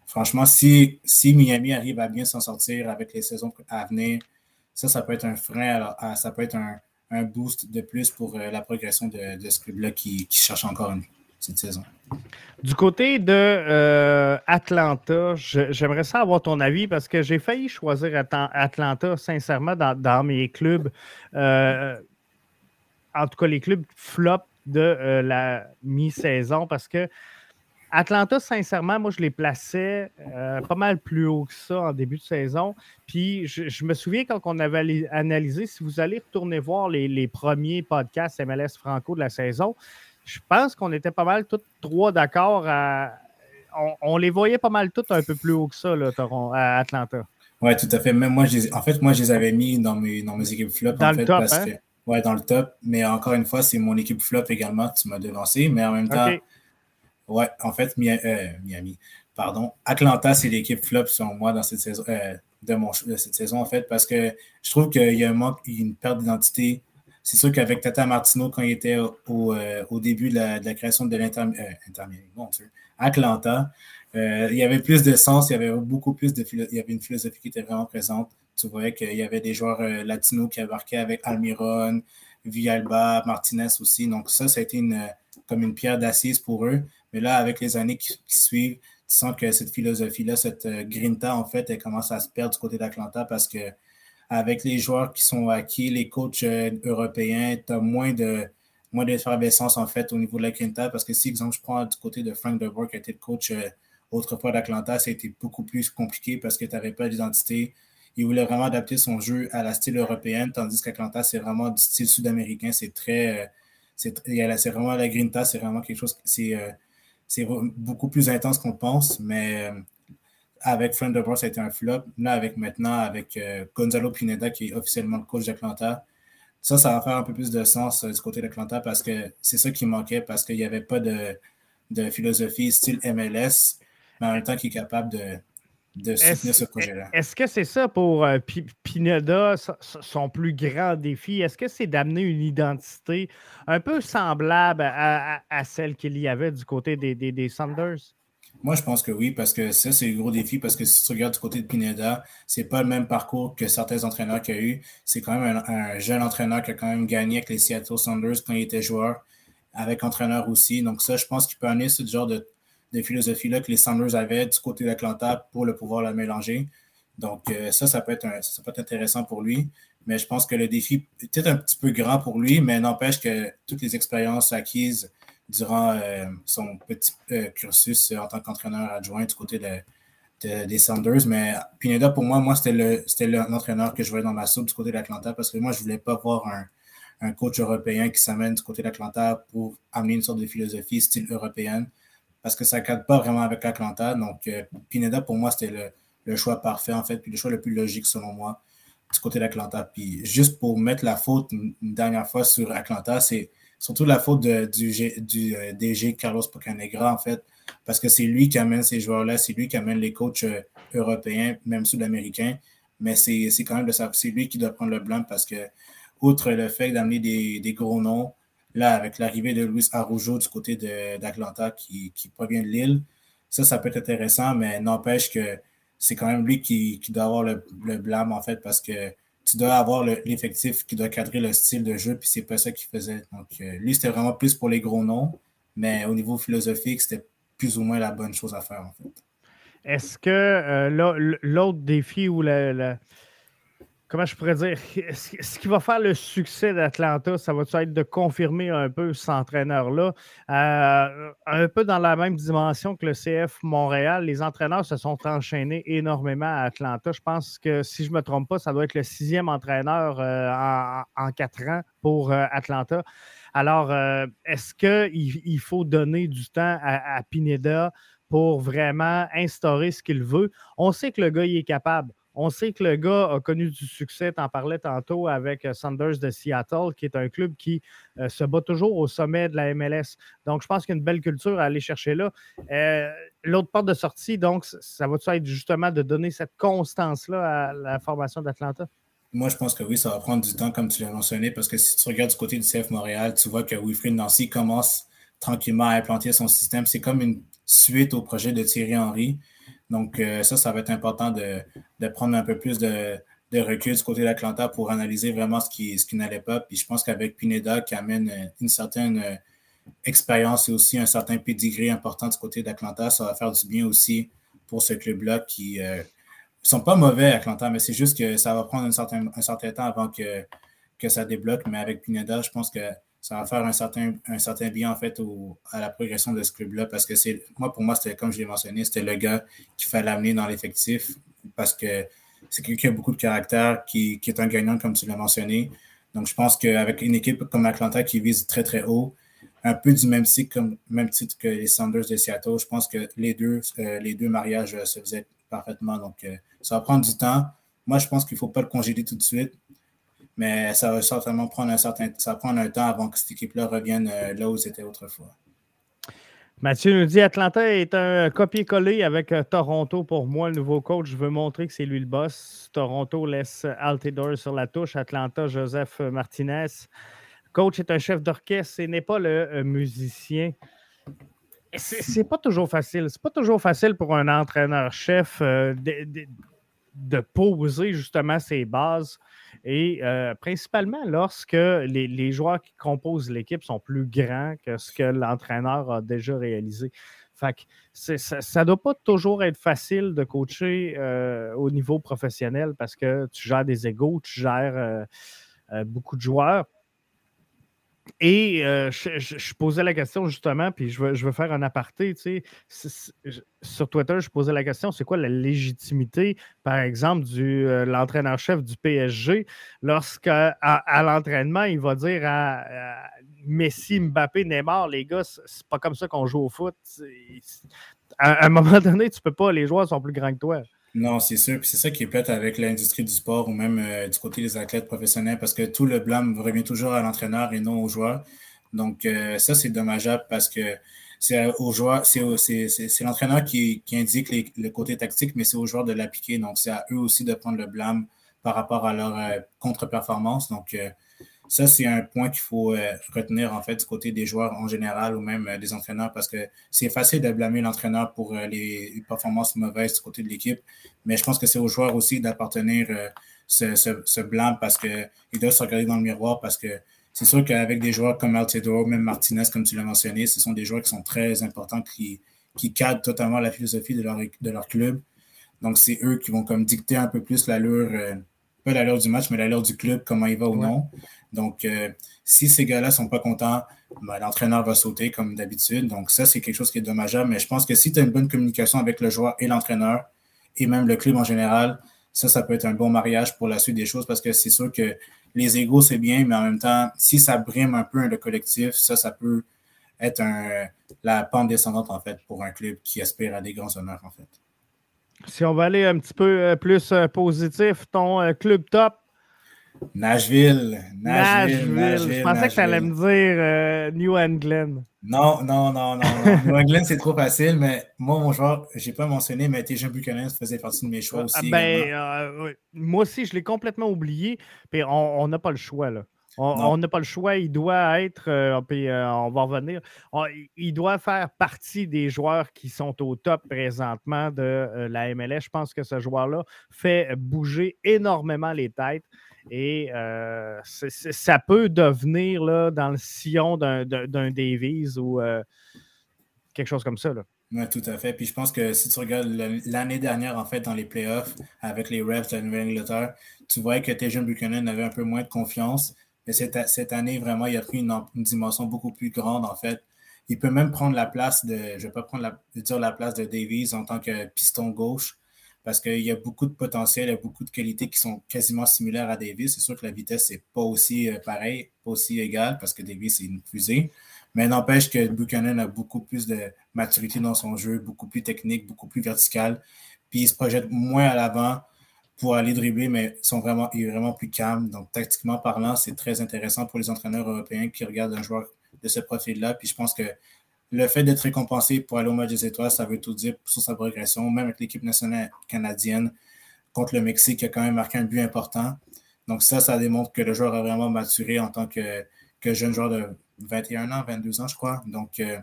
franchement, si, si Miami arrive à bien s'en sortir avec les saisons à venir, ça, ça peut être un frein, alors, ça peut être un, un boost de plus pour la progression de, de ce club-là qui, qui, cherche encore une, cette saison. Du côté de euh, Atlanta, j'aimerais ça avoir ton avis parce que j'ai failli choisir Atlanta, sincèrement, dans, mes clubs. Euh, en tout cas, les clubs flop de euh, la mi-saison parce que Atlanta, sincèrement, moi, je les plaçais pas mal plus haut que ça en début de saison. Puis, je, me souviens quand on avait analysé, si vous allez retourner voir les, les premiers podcasts MLS Franco de la saison, je pense qu'on était pas mal tous trois d'accord. On, les voyait pas mal tous un peu plus haut que ça, là, à Atlanta. Oui, tout à fait. Même moi, en fait, moi, je les avais mis dans mes, dans mes équipes flop. Dans le top, hein? ouais, dans le top. Mais encore une fois, c'est mon équipe flop également. Tu m'as devancé. Mais en même temps, ouais, en fait, euh, Miami, pardon. Atlanta, c'est l'équipe flop, selon moi, dans cette saison, euh, de, mon, de cette saison, en fait, parce que je trouve qu'il y a un manque, une perte d'identité c'est sûr qu'avec Tata Martino, quand il était au, euh, début de la, création de l'Inter euh, Atlanta, euh, il y avait plus de sens, il y avait beaucoup plus de il y avait une philosophie qui était vraiment présente. Tu voyais qu'il y avait des joueurs latinos qui embarquaient avec Almiron, Villalba, Martinez aussi. Donc ça, ça a été comme une pierre d'assise pour eux. Mais là, avec les années qui, suivent, tu sens que cette philosophie-là, cette grinta, en fait, elle commence à se perdre du côté d'Atlanta parce que avec les joueurs qui sont acquis, les coachs euh, européens, tu as moins de moins d'effervescence en fait au niveau de la Quinta parce que si, exemple, je prends du côté de Frank DeBoer qui été le coach euh, autrefois d'Atlanta, été beaucoup plus compliqué parce que tu n'avais pas d'identité. Il voulait vraiment adapter son jeu à la style européenne, tandis qu'Atlanta, c'est vraiment du style sud-américain. C'est très. Euh, c'est vraiment la Grinta, c'est vraiment quelque chose. C'est beaucoup plus intense qu'on pense, mais avec Friend of ça a été un flop. Là, avec maintenant, avec euh, Gonzalo Pineda, qui est officiellement le coach d'Atlanta, ça, ça va faire un peu plus de sens euh, du côté d'Atlanta parce que c'est ça qui manquait, parce qu'il n'y avait pas de, de, philosophie style MLS, mais en même temps qui est capable de, de soutenir ce projet-là. Est-ce que c'est ça pour euh, Pineda, son plus grand défi? Est-ce que c'est d'amener une identité un peu semblable à, celle qu'il y avait du côté des, des, des Sanders? Moi, je pense que oui, parce que ça, c'est le gros défi, parce que si tu regardes du côté de Pineda, c'est pas le même parcours que certains entraîneurs qu'il a eu. C'est quand même un, jeune entraîneur qui a quand même gagné avec les Seattle Sounders quand il était joueur, avec entraîneur aussi. Donc ça, je pense qu'il peut amener ce genre de, philosophie-là que les Sounders avaient du côté d'Atlanta pour le pouvoir la mélanger. Donc euh, ça, ça peut, être ça peut être intéressant pour lui. Mais je pense que le défi est peut-être un petit peu grand pour lui, mais n'empêche que toutes les expériences acquises durant euh, son petit euh, cursus euh, en tant qu'entraîneur adjoint du côté de, des Sanders. Mais Pineda, pour moi, moi c'était l'entraîneur que je voyais dans ma soupe du côté d'Atlanta parce que moi, je ne voulais pas voir un, un coach européen qui s'amène du côté d'Atlanta pour amener une sorte de philosophie style européenne parce que ça ne cadre pas vraiment avec Atlanta. Donc, Pineda, pour moi, c'était le, le, choix parfait, en fait, puis le choix le plus logique, selon moi, du côté d'Atlanta. Puis, juste pour mettre la faute une dernière fois sur Atlanta, c'est surtout la faute du, du euh, DG Carlos Pocanegra, en fait, parce que c'est lui qui amène ces joueurs-là, c'est lui qui amène les coachs euh, européens, même sud-américains, mais c'est quand même c'est lui qui doit prendre le blanc parce que, outre le fait d'amener des, gros noms, là, avec l'arrivée de Luis Araujo du côté d'Atlanta qui, qui, provient de Lille, ça, ça peut être intéressant, mais n'empêche que c'est quand même lui qui, doit avoir le, le blâme, en fait, parce que tu dois avoir l'effectif qui doit cadrer le style de jeu, puis c'est pas ça qu'il faisait. Donc, euh, lui, c'était vraiment plus pour les gros noms, mais au niveau philosophique, c'était plus ou moins la bonne chose à faire, en fait. Est-ce que euh, l'autre défi ou la, comment je pourrais dire, ce qui va faire le succès d'Atlanta, ça va être de confirmer un peu cet entraîneur-là? Euh, un peu dans la même dimension que le CF Montréal, les entraîneurs se sont enchaînés énormément à Atlanta. Je pense que si je ne me trompe pas, ça doit être le sixième entraîneur euh, en, quatre ans pour euh, Atlanta. Alors, est-ce qu'il il faut donner du temps à, à Pineda pour vraiment instaurer ce qu'il veut? On sait que le gars, il est capable On sait que le gars a connu du succès, tu en parlais tantôt avec euh, Sanders de Seattle, qui est un club qui euh, se bat toujours au sommet de la MLS. Donc, je pense qu'il y a une belle culture à aller chercher là. Euh, l'autre porte de sortie, donc, ça va être justement de donner cette constance-là à la formation d'Atlanta? Moi, je pense que oui, ça va prendre du temps, comme tu l'as mentionné, parce que si tu regardes du côté du CF Montréal, tu vois que Wilfried Nancy commence tranquillement à implanter son système. C'est comme une suite au projet de Thierry Henry. Donc, euh, ça, ça va être important de, prendre un peu plus de, recul du côté d'Atlanta pour analyser vraiment ce qui, ce qui n'allait pas. Puis je pense qu'avec Pineda, qui amène une certaine euh, expérience et aussi un certain pedigree important du côté d'Atlanta, ça va faire du bien aussi pour ce club-là qui ne euh, sont pas mauvais, Atlanta, mais c'est juste que ça va prendre un certain, un certain temps avant que, que ça débloque. Mais avec Pineda, je pense que ça va faire un certain, un certain bien en fait à la progression de ce club-là parce que c'est moi pour moi c'était comme je l'ai mentionné c'était le gars qu'il fallait amener dans l'effectif parce que c'est quelqu'un qui a beaucoup de caractère qui, est un gagnant comme tu l'as mentionné. Donc je pense qu'avec une équipe comme Atlanta qui vise très très haut un peu du même cycle même titre que les Sanders de Seattle je pense que les deux euh, les deux mariages se faisaient parfaitement. Donc euh, ça va prendre du temps. Moi je pense qu'il ne faut pas le congédier tout de suite mais ça va certainement prendre un certain ça un temps avant que cette équipe-là revienne euh, là où c'était autrefois. Mathieu nous dit Atlanta est un copier-coller avec euh, Toronto pour moi, le nouveau coach. Je veux montrer que c'est lui le boss. Toronto laisse Altidore sur la touche. Atlanta, Joseph Martinez. Coach est un chef d'orchestre et n'est pas le euh, musicien. C'est pas toujours facile. C'est pas toujours facile pour un entraîneur-chef de, de, poser justement ses bases et euh, principalement lorsque les, joueurs qui composent l'équipe sont plus grands que ce que l'entraîneur a déjà réalisé. Fait ça ne doit pas toujours être facile de coacher euh, au niveau professionnel parce que tu gères des égaux, tu gères euh, beaucoup de joueurs. Et euh, je, posais la question justement, puis je veux, je veux faire un aparté. Tu sais, sur Twitter, je posais la question c'est quoi la légitimité, par exemple, de euh, l'entraîneur-chef du PSG lorsqu'à à, l'entraînement, il va dire à, Messi, Mbappé, Neymar les gars, c'est pas comme ça qu'on joue au foot. À, un moment donné, tu peux pas, les joueurs sont plus grands que toi. Non, c'est sûr. Puis c'est ça qui est peut-être avec l'industrie du sport ou même euh, du côté des athlètes professionnels parce que tout le blâme revient toujours à l'entraîneur et non aux joueurs. Donc, euh, ça, c'est dommageable parce que c'est aux joueurs, c'est l'entraîneur qui, indique le côté tactique, mais c'est aux joueurs de l'appliquer. Donc, c'est à eux aussi de prendre le blâme par rapport à leur euh, contre-performance. Donc, ça, c'est un point qu'il faut euh, retenir en fait du côté des joueurs en général ou même euh, des entraîneurs parce que c'est facile de blâmer l'entraîneur pour euh, les performances mauvaises du côté de l'équipe, mais je pense que c'est aux joueurs aussi d'appartenir ce, ce, blâme parce qu'ils doivent se regarder dans le miroir parce que c'est sûr qu'avec des joueurs comme Altidore, même Martinez, comme tu l'as mentionné, ce sont des joueurs qui sont très importants, qui, qui cadrent totalement la philosophie de leur, de leur club. Donc, c'est eux qui vont comme dicter un peu plus l'allure pas l'allure du match, mais l'allure du club, comment il va ou non. Donc, euh, si ces gars-là ne sont pas contents, ben, l'entraîneur va sauter comme d'habitude. Donc, ça, c'est quelque chose qui est dommageable. Mais je pense que si tu as une bonne communication avec le joueur et l'entraîneur, et même le club en général, ça, ça peut être un bon mariage pour la suite des choses parce que c'est sûr que les égaux, c'est bien, mais en même temps, si ça brime un peu le collectif, ça, ça peut être la pente descendante, en fait, pour un club qui aspire à des grands honneurs, en fait. Si on va aller un petit peu euh, plus euh, positif, ton euh, club top. Nashville. Nashville. Je pensais que tu allais me dire New England. Non, non, non, non. New England, c'est trop facile, mais moi, mon joueur, je n'ai pas mentionné, mais TJ Buchanan faisait partie de mes choix aussi. Ben, moi aussi, je l'ai complètement oublié. Puis on n'a pas le choix, là. On n'a pas le choix. Il doit être, euh, euh, on va revenir, il doit faire partie des joueurs qui sont au top présentement de euh, la MLS. Je pense que ce joueur-là fait bouger énormément les têtes et ça peut devenir là, dans le sillon d'un Davies ou quelque chose comme ça. Oui, tout à fait. Puis je pense que si tu regardes l'année dernière, en fait, dans les playoffs, avec les Revs de Nouvelle-Angleterre, tu vois que Tejan Buchanan avait un peu moins de confiance. Mais cette, cette, année, vraiment, il a pris une, dimension beaucoup plus grande, en fait. Il peut même prendre la place de, je vais pas prendre la, dire la place de Davies en tant que piston gauche, parce qu'il y a beaucoup de potentiel, il y a beaucoup de qualités qui sont quasiment similaires à Davis. C'est sûr que la vitesse n'est pas aussi euh, pareil, pas aussi égale, parce que Davis est une fusée. Mais n'empêche que Buchanan a beaucoup plus de maturité dans son jeu, beaucoup plus technique, beaucoup plus vertical. Puis il se projette moins à l'avant pour aller dribbler, mais sont vraiment, il est vraiment plus calme. Donc, tactiquement parlant, c'est très intéressant pour les entraîneurs européens qui regardent un joueur de ce profil-là. Puis je pense que le fait d'être récompensé pour aller au match des étoiles, ça veut tout dire sur sa progression, même avec l'équipe nationale canadienne contre le Mexique, qui a quand même marqué un but important. Donc, ça, ça démontre que le joueur a vraiment maturé en tant que, jeune joueur de 21 ans, 22 ans, je crois. Donc, euh,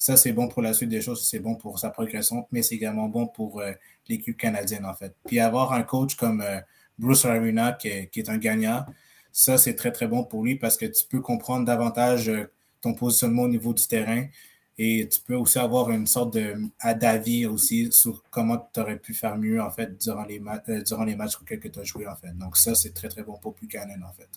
ça, c'est bon pour la suite des choses, c'est bon pour sa progression, mais c'est également bon pour euh, l'équipe canadienne, en fait. Puis avoir un coach comme euh, Bruce Arena, qui est, un gagnant, ça, c'est très, très bon pour lui parce que tu peux comprendre davantage ton positionnement au niveau du terrain et tu peux aussi avoir une sorte d'avis aussi sur comment tu aurais pu faire mieux, en fait, durant les, durant les matchs auxquels tu as joué, en fait. Donc, ça, c'est très, très bon pour Buchanan, en fait.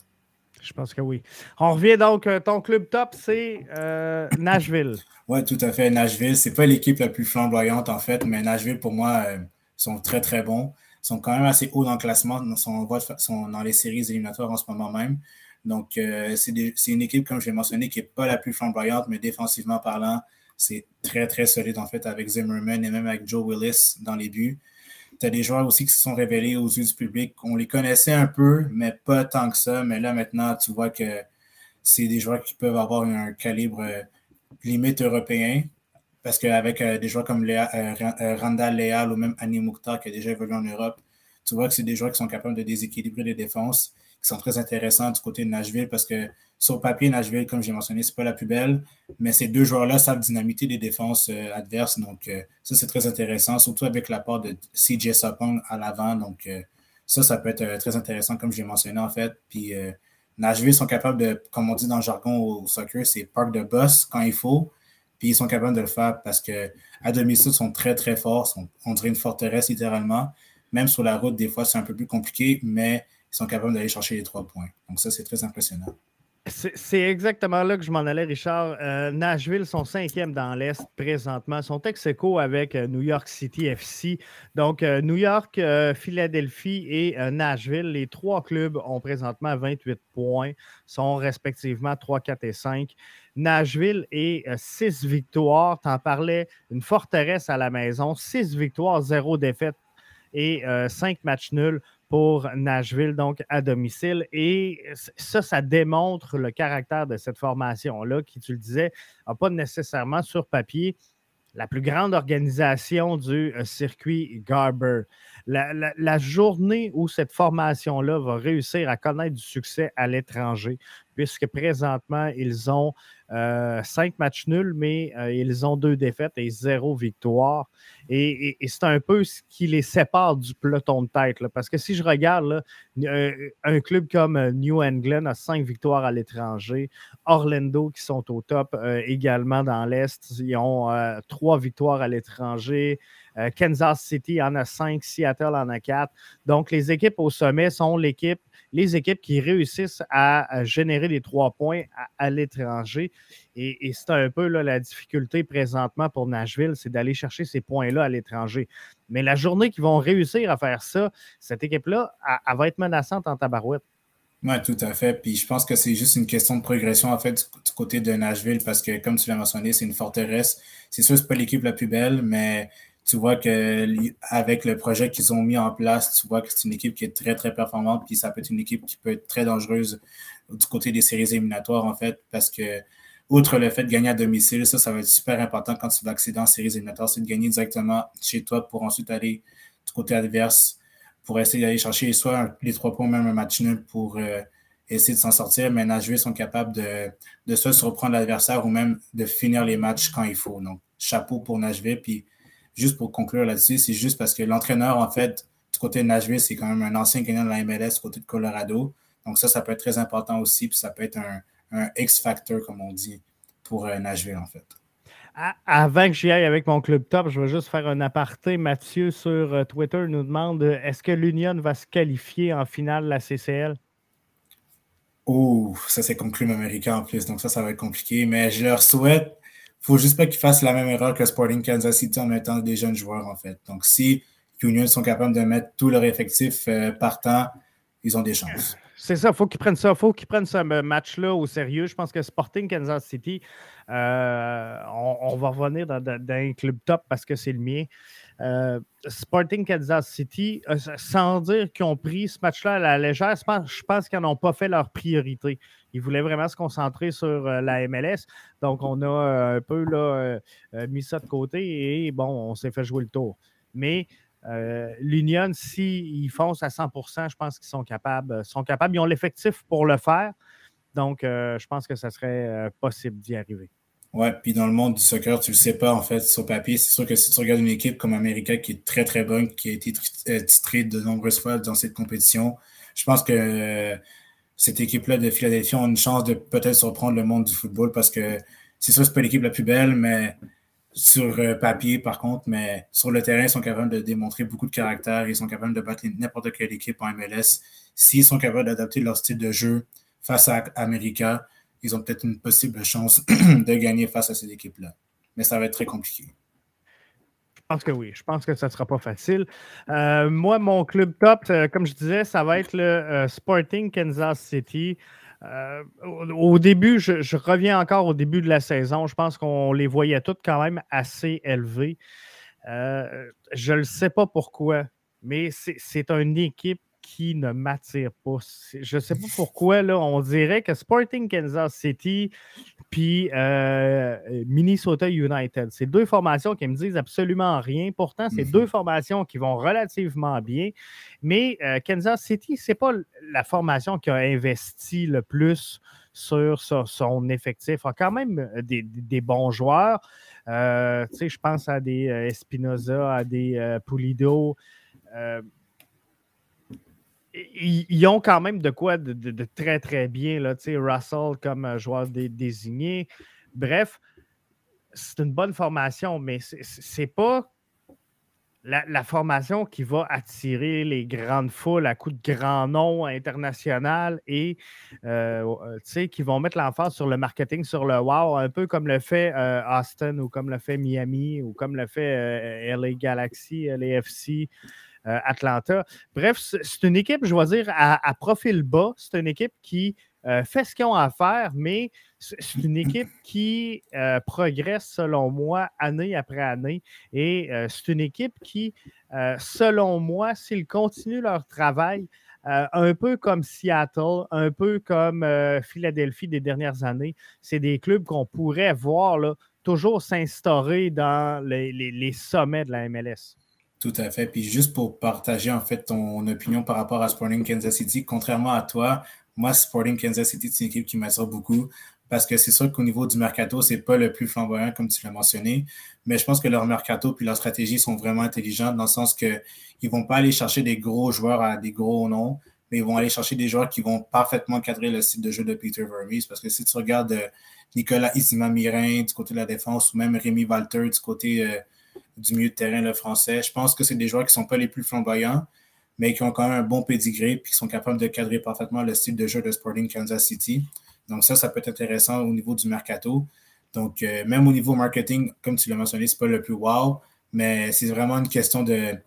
Je pense que oui. On revient donc, euh, ton club top, c'est euh, Nashville. Oui, tout à fait. Nashville, c'est pas l'équipe la plus flamboyante, en fait, mais Nashville, pour moi, euh, sont très, très bons. Ils sont quand même assez hauts dans le classement. Sont, sont dans les séries éliminatoires en ce moment même. Donc, c'est une équipe, comme je l'ai mentionné, qui n'est pas la plus flamboyante, mais défensivement parlant, c'est très, très solide, en fait, avec Zimmerman et même avec Joe Willis dans les buts tu as des joueurs aussi qui se sont révélés aux yeux du public. On les connaissait un peu, mais pas tant que ça. Mais là, maintenant, tu vois que c'est des joueurs qui peuvent avoir un calibre euh, limite européen. Parce qu'avec euh, des joueurs comme Léa, euh, Randall Leal ou même Annie Moukta qui a déjà évolué en Europe, tu vois que c'est des joueurs qui sont capables de déséquilibrer les défenses, qui sont très intéressants du côté de Nashville parce que sur papier, Nashville, comme j'ai mentionné, c'est pas la plus belle, mais ces deux joueurs-là savent dynamiter les défenses euh, adverses. Donc, euh, ça, c'est très intéressant, surtout avec l'apport de CJ Sapong à l'avant. Donc, euh, ça, ça peut être très intéressant, comme j'ai mentionné, en fait. Puis, Nashville sont capables de, comme on dit dans le jargon au soccer, c'est park de boss quand il faut. Puis, ils sont capables de le faire parce que à domicile, ils sont très, très forts. on dirait une forteresse, littéralement. Même sur la route, des fois, c'est un peu plus compliqué, mais ils sont capables d'aller chercher les trois points. Donc, ça, c'est très impressionnant. C'est exactement là que je m'en allais, Richard. Euh, Nashville sont cinquième dans l'Est présentement. Ils sont ex avec euh, New York City FC. Donc, euh, New York, Philadelphie et Nashville, les trois clubs ont présentement 28 points, sont respectivement 3, 4 et 5. Nashville et 6 victoires. Tu en parlais, une forteresse à la maison. 6 victoires, 0 défaite et 5 matchs nuls pour Nashville, donc à domicile. Et ça, ça démontre le caractère de cette formation-là, qui, tu le disais, n'a pas nécessairement sur papier la plus grande organisation du euh, circuit Garber. La, journée où cette formation-là va réussir à connaître du succès à l'étranger, puisque présentement, ils ont euh, cinq matchs nuls, mais euh, ils ont deux défaites et zéro victoire. Et, c'est un peu ce qui les sépare du peloton de tête. parce que si je regarde, euh, un club comme New England a cinq victoires à l'étranger. Orlando, qui sont au top également dans l'Est, ils ont trois victoires à l'étranger. Kansas City en a cinq, Seattle en a quatre. Donc, les équipes au sommet sont les équipes qui réussissent à, générer les trois points à, l'étranger. Et, c'est un peu la difficulté présentement pour Nashville, c'est d'aller chercher ces points-là à l'étranger. Mais la journée qu'ils vont réussir à faire ça, cette équipe-là, elle, va être menaçante en tabarouette. Oui, tout à fait. Puis je pense que c'est juste une question de progression, en fait, du, côté de Nashville, parce que, comme tu l'as mentionné, c'est une forteresse. C'est sûr, ce n'est pas l'équipe la plus belle, mais tu vois que avec le projet qu'ils ont mis en place, tu vois que c'est une équipe qui est très, très performante, puis ça peut être une équipe qui peut être très dangereuse du côté des séries éliminatoires, en fait, parce que, outre le fait de gagner à domicile, ça, ça va être super important quand tu vas accéder en séries éliminatoires, c'est de gagner directement chez toi pour ensuite aller du côté adverse, pour essayer d'aller chercher soit les trois points, même un match nul pour euh, essayer de s'en sortir. Mais Nashville sont capables de, de se reprendre l'adversaire ou même de finir les matchs quand il faut. Donc, chapeau pour Nashville. Puis, juste pour conclure là-dessus, c'est juste parce que l'entraîneur, en fait, du côté de Nashville, c'est quand même un ancien gagnant de la MLS du côté de Colorado. Donc ça, ça peut être très important aussi, puis ça peut être un, X-factor, comme on dit, pour euh, Nashville, en fait. Avant que j'y aille avec mon club top, je vais juste faire un aparté. Mathieu sur euh, Twitter nous demande est-ce que l'Union va se qualifier en finale de la CCL? Oh, ça c'est comme club américain en plus, donc ça, ça va être compliqué. Mais je leur souhaite faut juste pas qu'ils fassent la même erreur que Sporting Kansas City en mettant des jeunes joueurs, en fait. Donc, si Union sont capables de mettre tout leur effectif euh, partant, ils ont des chances. C'est ça, faut qu'ils prennent ça, faut qu'ils prennent ce match-là au sérieux. Je pense que Sporting Kansas City, euh, on, va revenir dans, un club top parce que c'est le mien. euh, Sporting Kansas City, euh, sans dire qu'ils ont pris ce match-là à la légère, je pense qu'ils n'ont pas fait leur priorité. Ils voulaient vraiment se concentrer sur la MLS. Donc, on a un peu mis ça de côté et bon, on s'est fait jouer le tour. Mais l'Union, s'ils foncent à 100% je pense qu'ils sont capables, sont capables. Ils ont l'effectif pour le faire. Donc, je pense que ça serait possible d'y arriver. Ouais, puis dans le monde du soccer, tu le sais pas, en fait, sur papier. C'est sûr que si tu regardes une équipe comme America qui est très, très bonne, qui a été euh, titrée de nombreuses fois dans cette compétition, je pense que euh, cette équipe-là de Philadelphie a une chance de peut-être surprendre le monde du football parce que c'est sûr, c'est pas l'équipe la plus belle, mais sur euh, papier, par contre, mais sur le terrain, ils sont capables de démontrer beaucoup de caractère. Ils sont capables de battre n'importe quelle équipe en MLS. S'ils sont capables d'adapter leur style de jeu face à America, ils ont peut-être une possible chance de gagner face à cette équipe-là. Mais ça va être très compliqué. Je pense que oui. Je pense que ça ne sera pas facile. Euh, moi, mon club top, euh, comme je disais, ça va être le Sporting Kansas City. Au, début, je, reviens encore au début de la saison. Je pense qu'on les voyait toutes quand même assez élevés. je ne sais pas pourquoi, mais c'est une équipe qui ne m'attire pas. Je ne sais pas pourquoi, là, on dirait que Sporting Kansas City puis euh, Minnesota United, c'est deux formations qui me disent absolument rien. Pourtant, c'est deux mhm. formations qui vont relativement bien. Mais euh, Kansas City, ce n'est pas la formation qui a investi le plus sur son, effectif. Il a quand même euh, des, bons joueurs. je pense à des Espinoza, à des Pulido ils, ont quand même de quoi de, très, très bien. Là, Russell comme euh, joueur désigné. Bref, c'est une bonne formation, mais c'est pas la, formation qui va attirer les grandes foules à coup de grands noms internationaux et euh, euh, qui vont mettre l'emphase sur le marketing, sur le wow, un peu comme le fait Austin ou comme le fait Miami ou comme le fait LA Galaxy, LAFC. Euh, Atlanta. Bref, c'est une équipe, je vais dire, à, profil bas. C'est une équipe qui euh, fait ce qu'ils ont à faire, mais c'est une équipe qui euh, progresse, selon moi, année après année. Et c'est une équipe qui, selon moi, s'ils continuent leur travail, un peu comme Seattle, un peu comme Philadelphie des dernières années, c'est des clubs qu'on pourrait voir là, toujours s'instaurer dans les, sommets de la MLS. Tout à fait. Puis juste pour partager en fait ton opinion par rapport à Sporting Kansas City, contrairement à toi, moi, Sporting Kansas City, c'est une équipe qui m'attire beaucoup parce que c'est sûr qu'au niveau du mercato, c'est pas le plus flamboyant comme tu l'as mentionné, mais je pense que leur mercato puis leur stratégie sont vraiment intelligentes dans le sens que ils vont pas aller chercher des gros joueurs à des gros noms, mais ils vont aller chercher des joueurs qui vont parfaitement cadrer le style de jeu de Peter Vermees parce que si tu regardes euh, Nicolas Isima Mirin du côté de la défense ou même Rémi Walter du côté euh, du milieu de terrain le français. Je pense que c'est des joueurs qui ne sont pas les plus flamboyants, mais qui ont quand même un bon pedigree et qui sont capables de cadrer parfaitement le style de jeu de Sporting Kansas City. Donc ça, ça peut être intéressant au niveau du mercato. Donc euh, même au niveau marketing, comme tu l'as mentionné, ce n'est pas le plus wow, mais c'est vraiment une question de,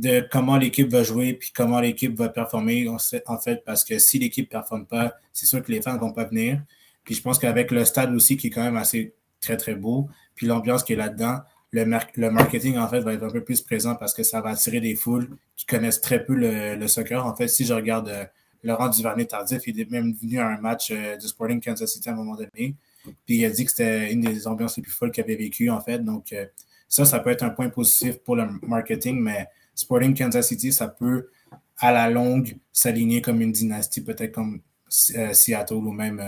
de comment l'équipe va jouer puis comment l'équipe va performer en fait parce que si l'équipe ne performe pas, c'est sûr que les fans ne vont pas venir. Puis je pense qu'avec le stade aussi qui est quand même assez très très beau, puis l'ambiance qui est là-dedans, le, marketing, en fait, va être un peu plus présent parce que ça va attirer des foules qui connaissent très peu le, soccer. En fait, si je regarde euh, Laurent Duvernay-Tardif, il est même venu à un match euh, du Sporting Kansas City à un moment donné. Puis il a dit que c'était une des ambiances les plus folles qu'il avait vécues, en fait. Donc, euh, ça, ça peut être un point positif pour le marketing, mais Sporting Kansas City, ça peut, à la longue, s'aligner comme une dynastie, peut-être comme Seattle ou même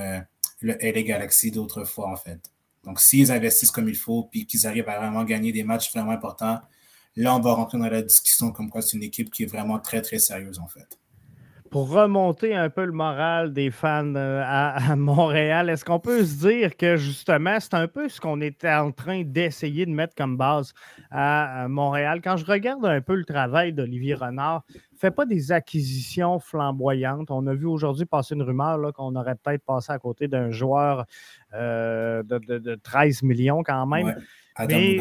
le LA Galaxy d'autres fois, en fait. Donc, s'ils investissent comme il faut, puis qu'ils arrivent à vraiment gagner des matchs vraiment importants, là, on va rentrer dans la discussion comme quoi c'est une équipe qui est vraiment très, très sérieuse, en fait. Pour remonter un peu le moral des fans euh, à, Montréal, est-ce qu'on peut se dire que justement, c'est un peu ce qu'on était en train d'essayer de mettre comme base à Montréal? Quand je regarde un peu le travail d'Olivier Renard, fait pas des acquisitions flamboyantes. On a vu aujourd'hui passer une rumeur qu'on aurait peut-être passé à côté d'un joueur euh, de, 13 millions quand même. Mais,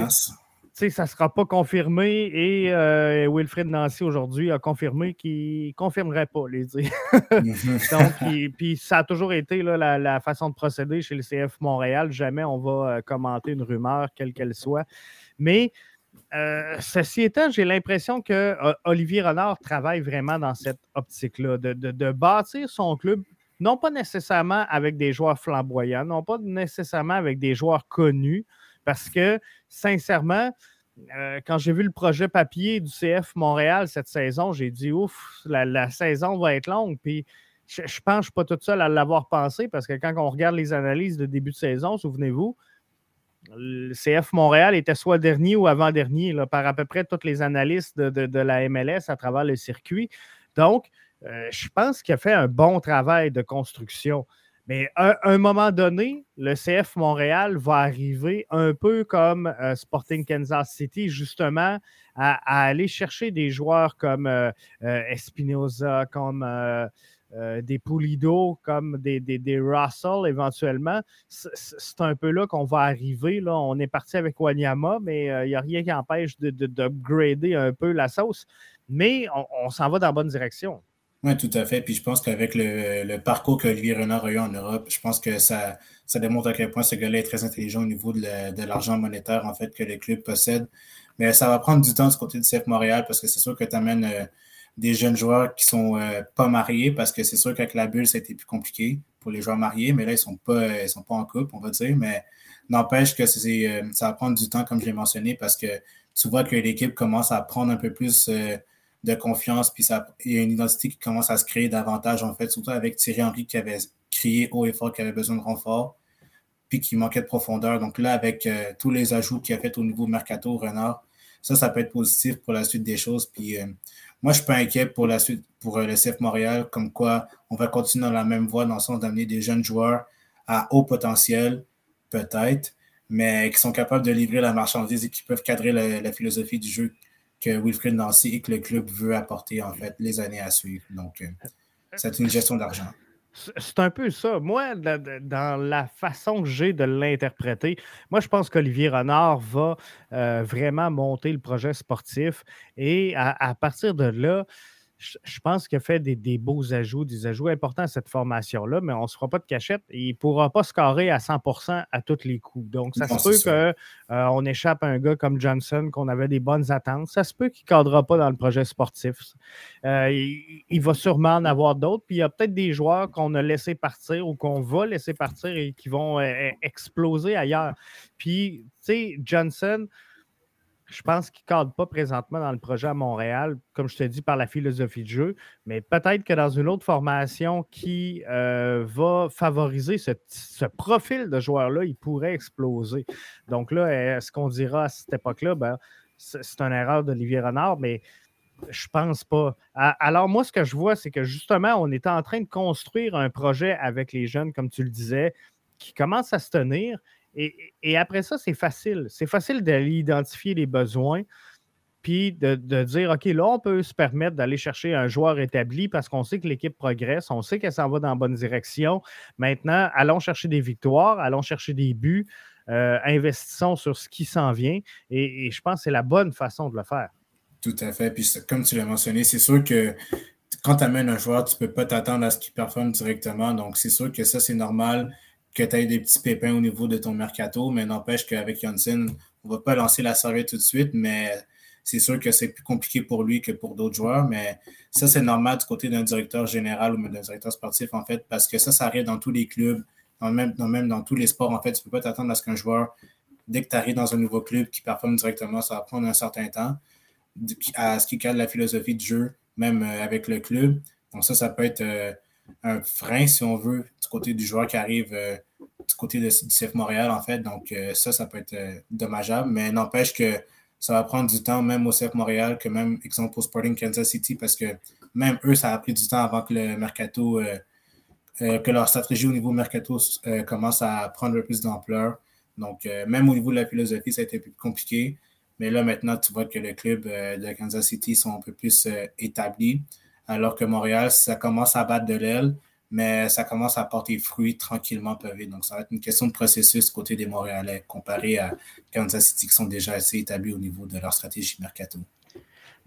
ça ne sera pas confirmé et euh, Wilfred Nancy aujourd'hui a confirmé qu'il ne confirmerait pas les dire. Donc, puis ça a toujours été la, la, façon de procéder chez le CF Montréal. Jamais on va euh, commenter une rumeur, quelle qu'elle soit. Mais ceci étant, j'ai l'impression que Olivier Renard travaille vraiment dans cette optique-là, de, bâtir son club, non pas nécessairement avec des joueurs flamboyants, non pas nécessairement avec des joueurs connus, parce que, sincèrement, quand j'ai vu le projet papier du CF Montréal cette saison, j'ai dit ouf, la, saison va être longue. Puis je, pense que je ne suis pas tout seul à l'avoir pensé parce que quand on regarde les analyses de début de saison, souvenez-vous, le CF Montréal était soit dernier ou avant-dernier par à peu près toutes les analystes de, la MLS à travers le circuit. Donc, euh, je pense qu'il a fait un bon travail de construction. Mais à un moment donné, le CF Montréal va arriver un peu comme euh, Sporting Kansas City, justement, à, aller chercher des joueurs comme euh, Espinoza, comme euh, des Pulido comme des, Russell éventuellement. C'est un peu là qu'on va arriver. Là. On est parti avec Wanyama, mais il euh, n'y a rien qui empêche d'upgrader de, un peu la sauce. Mais on, s'en va dans la bonne direction. Oui, tout à fait. Puis je pense qu'avec le, parcours qu'Olivier Renard a eu en Europe, je pense que ça, ça démontre à quel point ce gars-là est très intelligent au niveau de l'argent monétaire en fait que les clubs possèdent. Mais ça va prendre du temps du côté du CF Montréal parce que c'est sûr que tu amènes euh, des jeunes joueurs qui sont euh, pas mariés parce que c'est sûr qu'avec la bulle, ça a été plus compliqué pour les joueurs mariés, mais là, ils sont pas, ils sont pas en couple, on va dire. Mais n'empêche que c'est, euh, ça va prendre du temps, comme je l'ai mentionné, parce que tu vois que l'équipe commence à prendre un peu plus de confiance, puis ça, il y a une identité qui commence à se créer davantage, en fait, surtout avec Thierry Henry qui avait crié haut et fort qu'il avait besoin de renfort, puis qui manquait de profondeur. Donc là, avec tous les ajouts qu'il a fait au niveau Mercato, Renard, ça, ça peut être positif pour la suite des choses. Puis moi, je suis pas inquiet pour la suite, pour euh, le CF Montréal, comme quoi on va continuer dans la même voie, dans le sens d'amener des jeunes joueurs à haut potentiel, peut-être, mais qui sont capables de livrer la marchandise et qui peuvent cadrer la, philosophie du jeu que Wilfred Nancy et que le club veut apporter, en fait, les années à suivre. Donc, euh, c'est une gestion d'argent. C'est un peu ça. Moi, dans la façon que j'ai de l'interpréter, moi, je pense qu'Olivier Renard va euh, vraiment monter le projet sportif et à partir de là, je pense qu'il a fait des, beaux ajouts, des ajouts importants à cette formation-là, mais on ne se fera pas de cachette. il ne pourra pas scorer à 100% à tous les coups. Donc, ça se peut qu'on euh, échappe à un gars comme Johnson, qu'on avait des bonnes attentes. Ça se peut qu'il ne cadrera pas dans le projet sportif. Euh, il, va sûrement en avoir d'autres. Puis il y a peut-être des joueurs qu'on a laissé partir ou qu'on va laisser partir et qui vont euh, exploser ailleurs. Puis, tu sais, Johnson, je pense qu'il ne cadre pas présentement dans le projet à Montréal, comme je te dis, par la philosophie de jeu, mais peut-être que dans une autre formation qui euh, va favoriser ce, profil de joueur-là, il pourrait exploser. Donc là, est-ce qu'on dira à cette époque-là, ben, c'est une erreur d'Olivier Renard, mais je pense pas. Alors, moi, ce que je vois, c'est que justement, on est en train de construire un projet avec les jeunes, comme tu le disais, qui commence à se tenir et, après ça, c'est facile. C'est facile d'aller identifier les besoins, puis de, dire, OK, là, on peut se permettre d'aller chercher un joueur établi parce qu'on sait que l'équipe progresse, on sait qu'elle s'en va dans la bonne direction. Maintenant, allons chercher des victoires, allons chercher des buts, euh, investissons sur ce qui s'en vient. Et, je pense que c'est la bonne façon de le faire. Tout à fait. Puis comme tu l'as mentionné, c'est sûr que quand tu amènes un joueur, tu ne peux pas t'attendre à ce qu'il performe directement. Donc, c'est sûr que ça, c'est normal que tu aies des petits pépins au niveau de ton mercato, mais n'empêche qu'avec Janssen, on ne va pas lancer la serviette tout de suite, mais c'est sûr que c'est plus compliqué pour lui que pour d'autres joueurs, mais ça, c'est normal du côté d'un directeur général ou d'un directeur sportif, en fait, parce que ça, ça arrive dans tous les clubs, même, dans, même dans tous les sports, en fait. Tu ne peux pas t'attendre à ce qu'un joueur, dès que tu arrives dans un nouveau club qui performe directement, ça va prendre un certain temps, à ce qui cadre la philosophie du jeu, même euh, avec le club. Donc ça, ça peut être euh, un frein, si on veut, du côté du joueur qui arrive euh, du côté de, du CF Montréal, en fait. Donc, euh, ça, ça peut être euh, dommageable, mais n'empêche que ça va prendre du temps, même au CF Montréal, que même, exemple, au Sporting Kansas City, parce que même eux, ça a pris du temps avant que le mercato, que leur stratégie au niveau mercato commence à prendre plus d'ampleur. Donc, même au niveau de la philosophie, ça a été plus compliqué. Mais là, maintenant, tu vois que le club de Kansas City sont un peu plus établis alors que Montréal, ça commence à battre de l'aile, mais ça commence à porter fruit tranquillement pavé. Donc, ça va être une question de processus côté des Montréalais comparé à Kansas City qui sont déjà assez établis au niveau de leur stratégie mercato.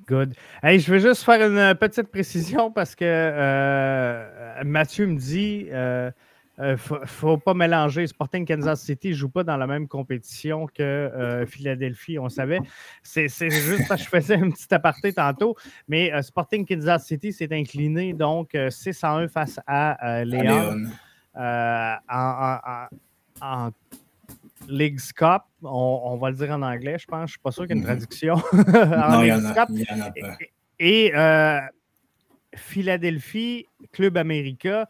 Good. Hey, je veux juste faire une petite précision parce que euh, Mathieu me dit euh, ne euh, faut, pas mélanger. Sporting Kansas City ne joue pas dans la même compétition que euh, Philadelphie, on savait. C'est juste parce que je faisais un petit aparté tantôt. Mais euh, Sporting Kansas City s'est incliné donc 6 1 face à Léon. En, en, Leagues Cup, on, va le dire en anglais, je pense. Je ne suis pas sûr qu'il y ait une mhm. traduction. non, il y, en a, pas. Et, Philadelphie, Club América,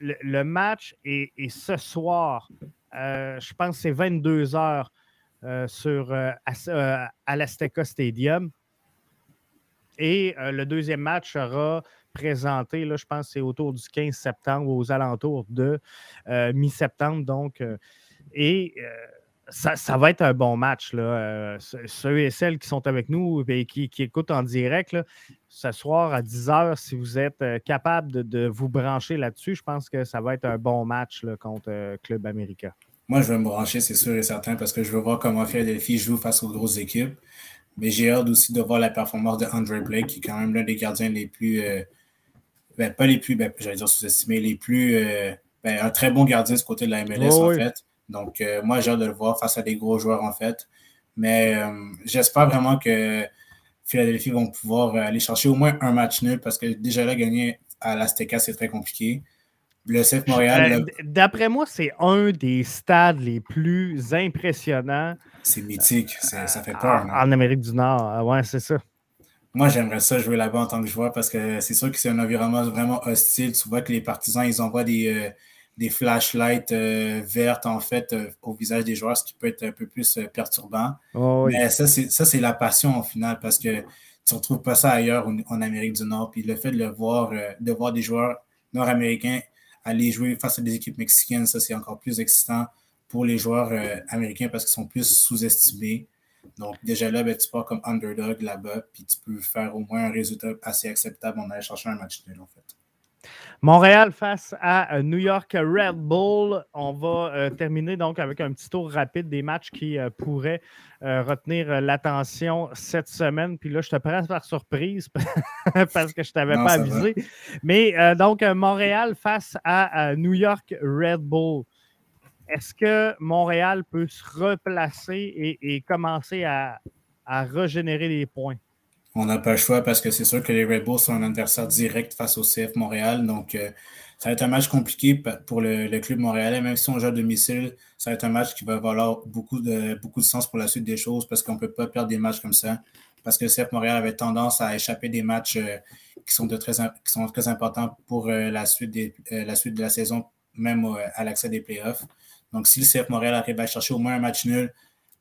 le, match est, ce soir. Euh, je pense que c'est 22 heures euh, sur, euh, à, Stadium. Et le deuxième match sera présenté, là, je pense que c'est autour du 15 septembre, aux alentours de mi-septembre. Et ça, va être un bon match. Là. Euh, ceux et celles qui sont avec nous et qui, écoutent en direct, ce soir à 10h, si vous êtes euh, capable de, vous brancher là-dessus, je pense que ça va être un bon match contre euh, Club América. Moi, je vais me brancher, c'est sûr et certain, parce que je veux voir comment Philadelphie joue face aux grosses équipes. Mais j'ai hâte aussi de voir la performance de Andre Blake, qui est quand même l'un des gardiens les plus. Ben, pas les plus, ben, j'allais dire sous-estimés, les plus. Ben, un très bon gardien de ce côté de la MLS, en fait. Donc, euh, moi, j'ai hâte de le voir face à des gros joueurs, en fait. Mais euh, j'espère vraiment que Philadelphie vont pouvoir aller chercher au moins un match nul parce que déjà là, gagner à l'Azteca, c'est très compliqué. Le CF Montréal. Euh, d'après moi, c'est un des stades les plus impressionnants. C'est mythique, ça fait peur. En, Amérique du Nord, ouais, c'est ça. Moi, j'aimerais ça jouer là-bas en tant que joueur parce que c'est sûr que c'est un environnement vraiment hostile. Tu vois que les partisans, ils envoient des, des flashlights euh, vertes en fait euh, au visage des joueurs, ce qui peut être un peu plus euh, perturbant. Oh, Mais ça, c'est la passion au final parce que tu ne retrouves pas ça ailleurs en, Amérique du Nord. Puis le fait de le voir, de voir des joueurs nord-américains aller jouer face à des équipes mexicaines, ça c'est encore plus excitant pour les joueurs américains parce qu'ils sont plus sous-estimés. Donc déjà là, ben, tu pars comme underdog là-bas, puis tu peux faire au moins un résultat assez acceptable en allant chercher un match nul en fait. Montréal face à euh, New York Red Bull. On va euh, terminer donc avec un petit tour rapide des matchs qui euh, pourraient retenir l'attention cette semaine. Puis là, je te prends par surprise parce que je ne t'avais pas avisé. Mais donc, Montréal face à New York Red Bull. Est-ce que Montréal peut se replacer et, commencer à, à régénérer les points? On n'a pas le choix parce que c'est sûr que les Red Bulls sont un adversaire direct face au CF Montréal. Donc, euh, ça va être un match compliqué pour le, club montréalais. Même si on joue à domicile, ça va être un match qui va valoir beaucoup de, beaucoup de sens pour la suite des choses parce qu'on ne peut pas perdre des matchs comme ça. Parce que le CF Montréal avait tendance à échapper des matchs euh, qui, sont très, qui sont très importants pour euh, la, suite des, la suite de la saison, même à l'accès des playoffs. Donc, si le CF Montréal arrive à chercher au moins un match nul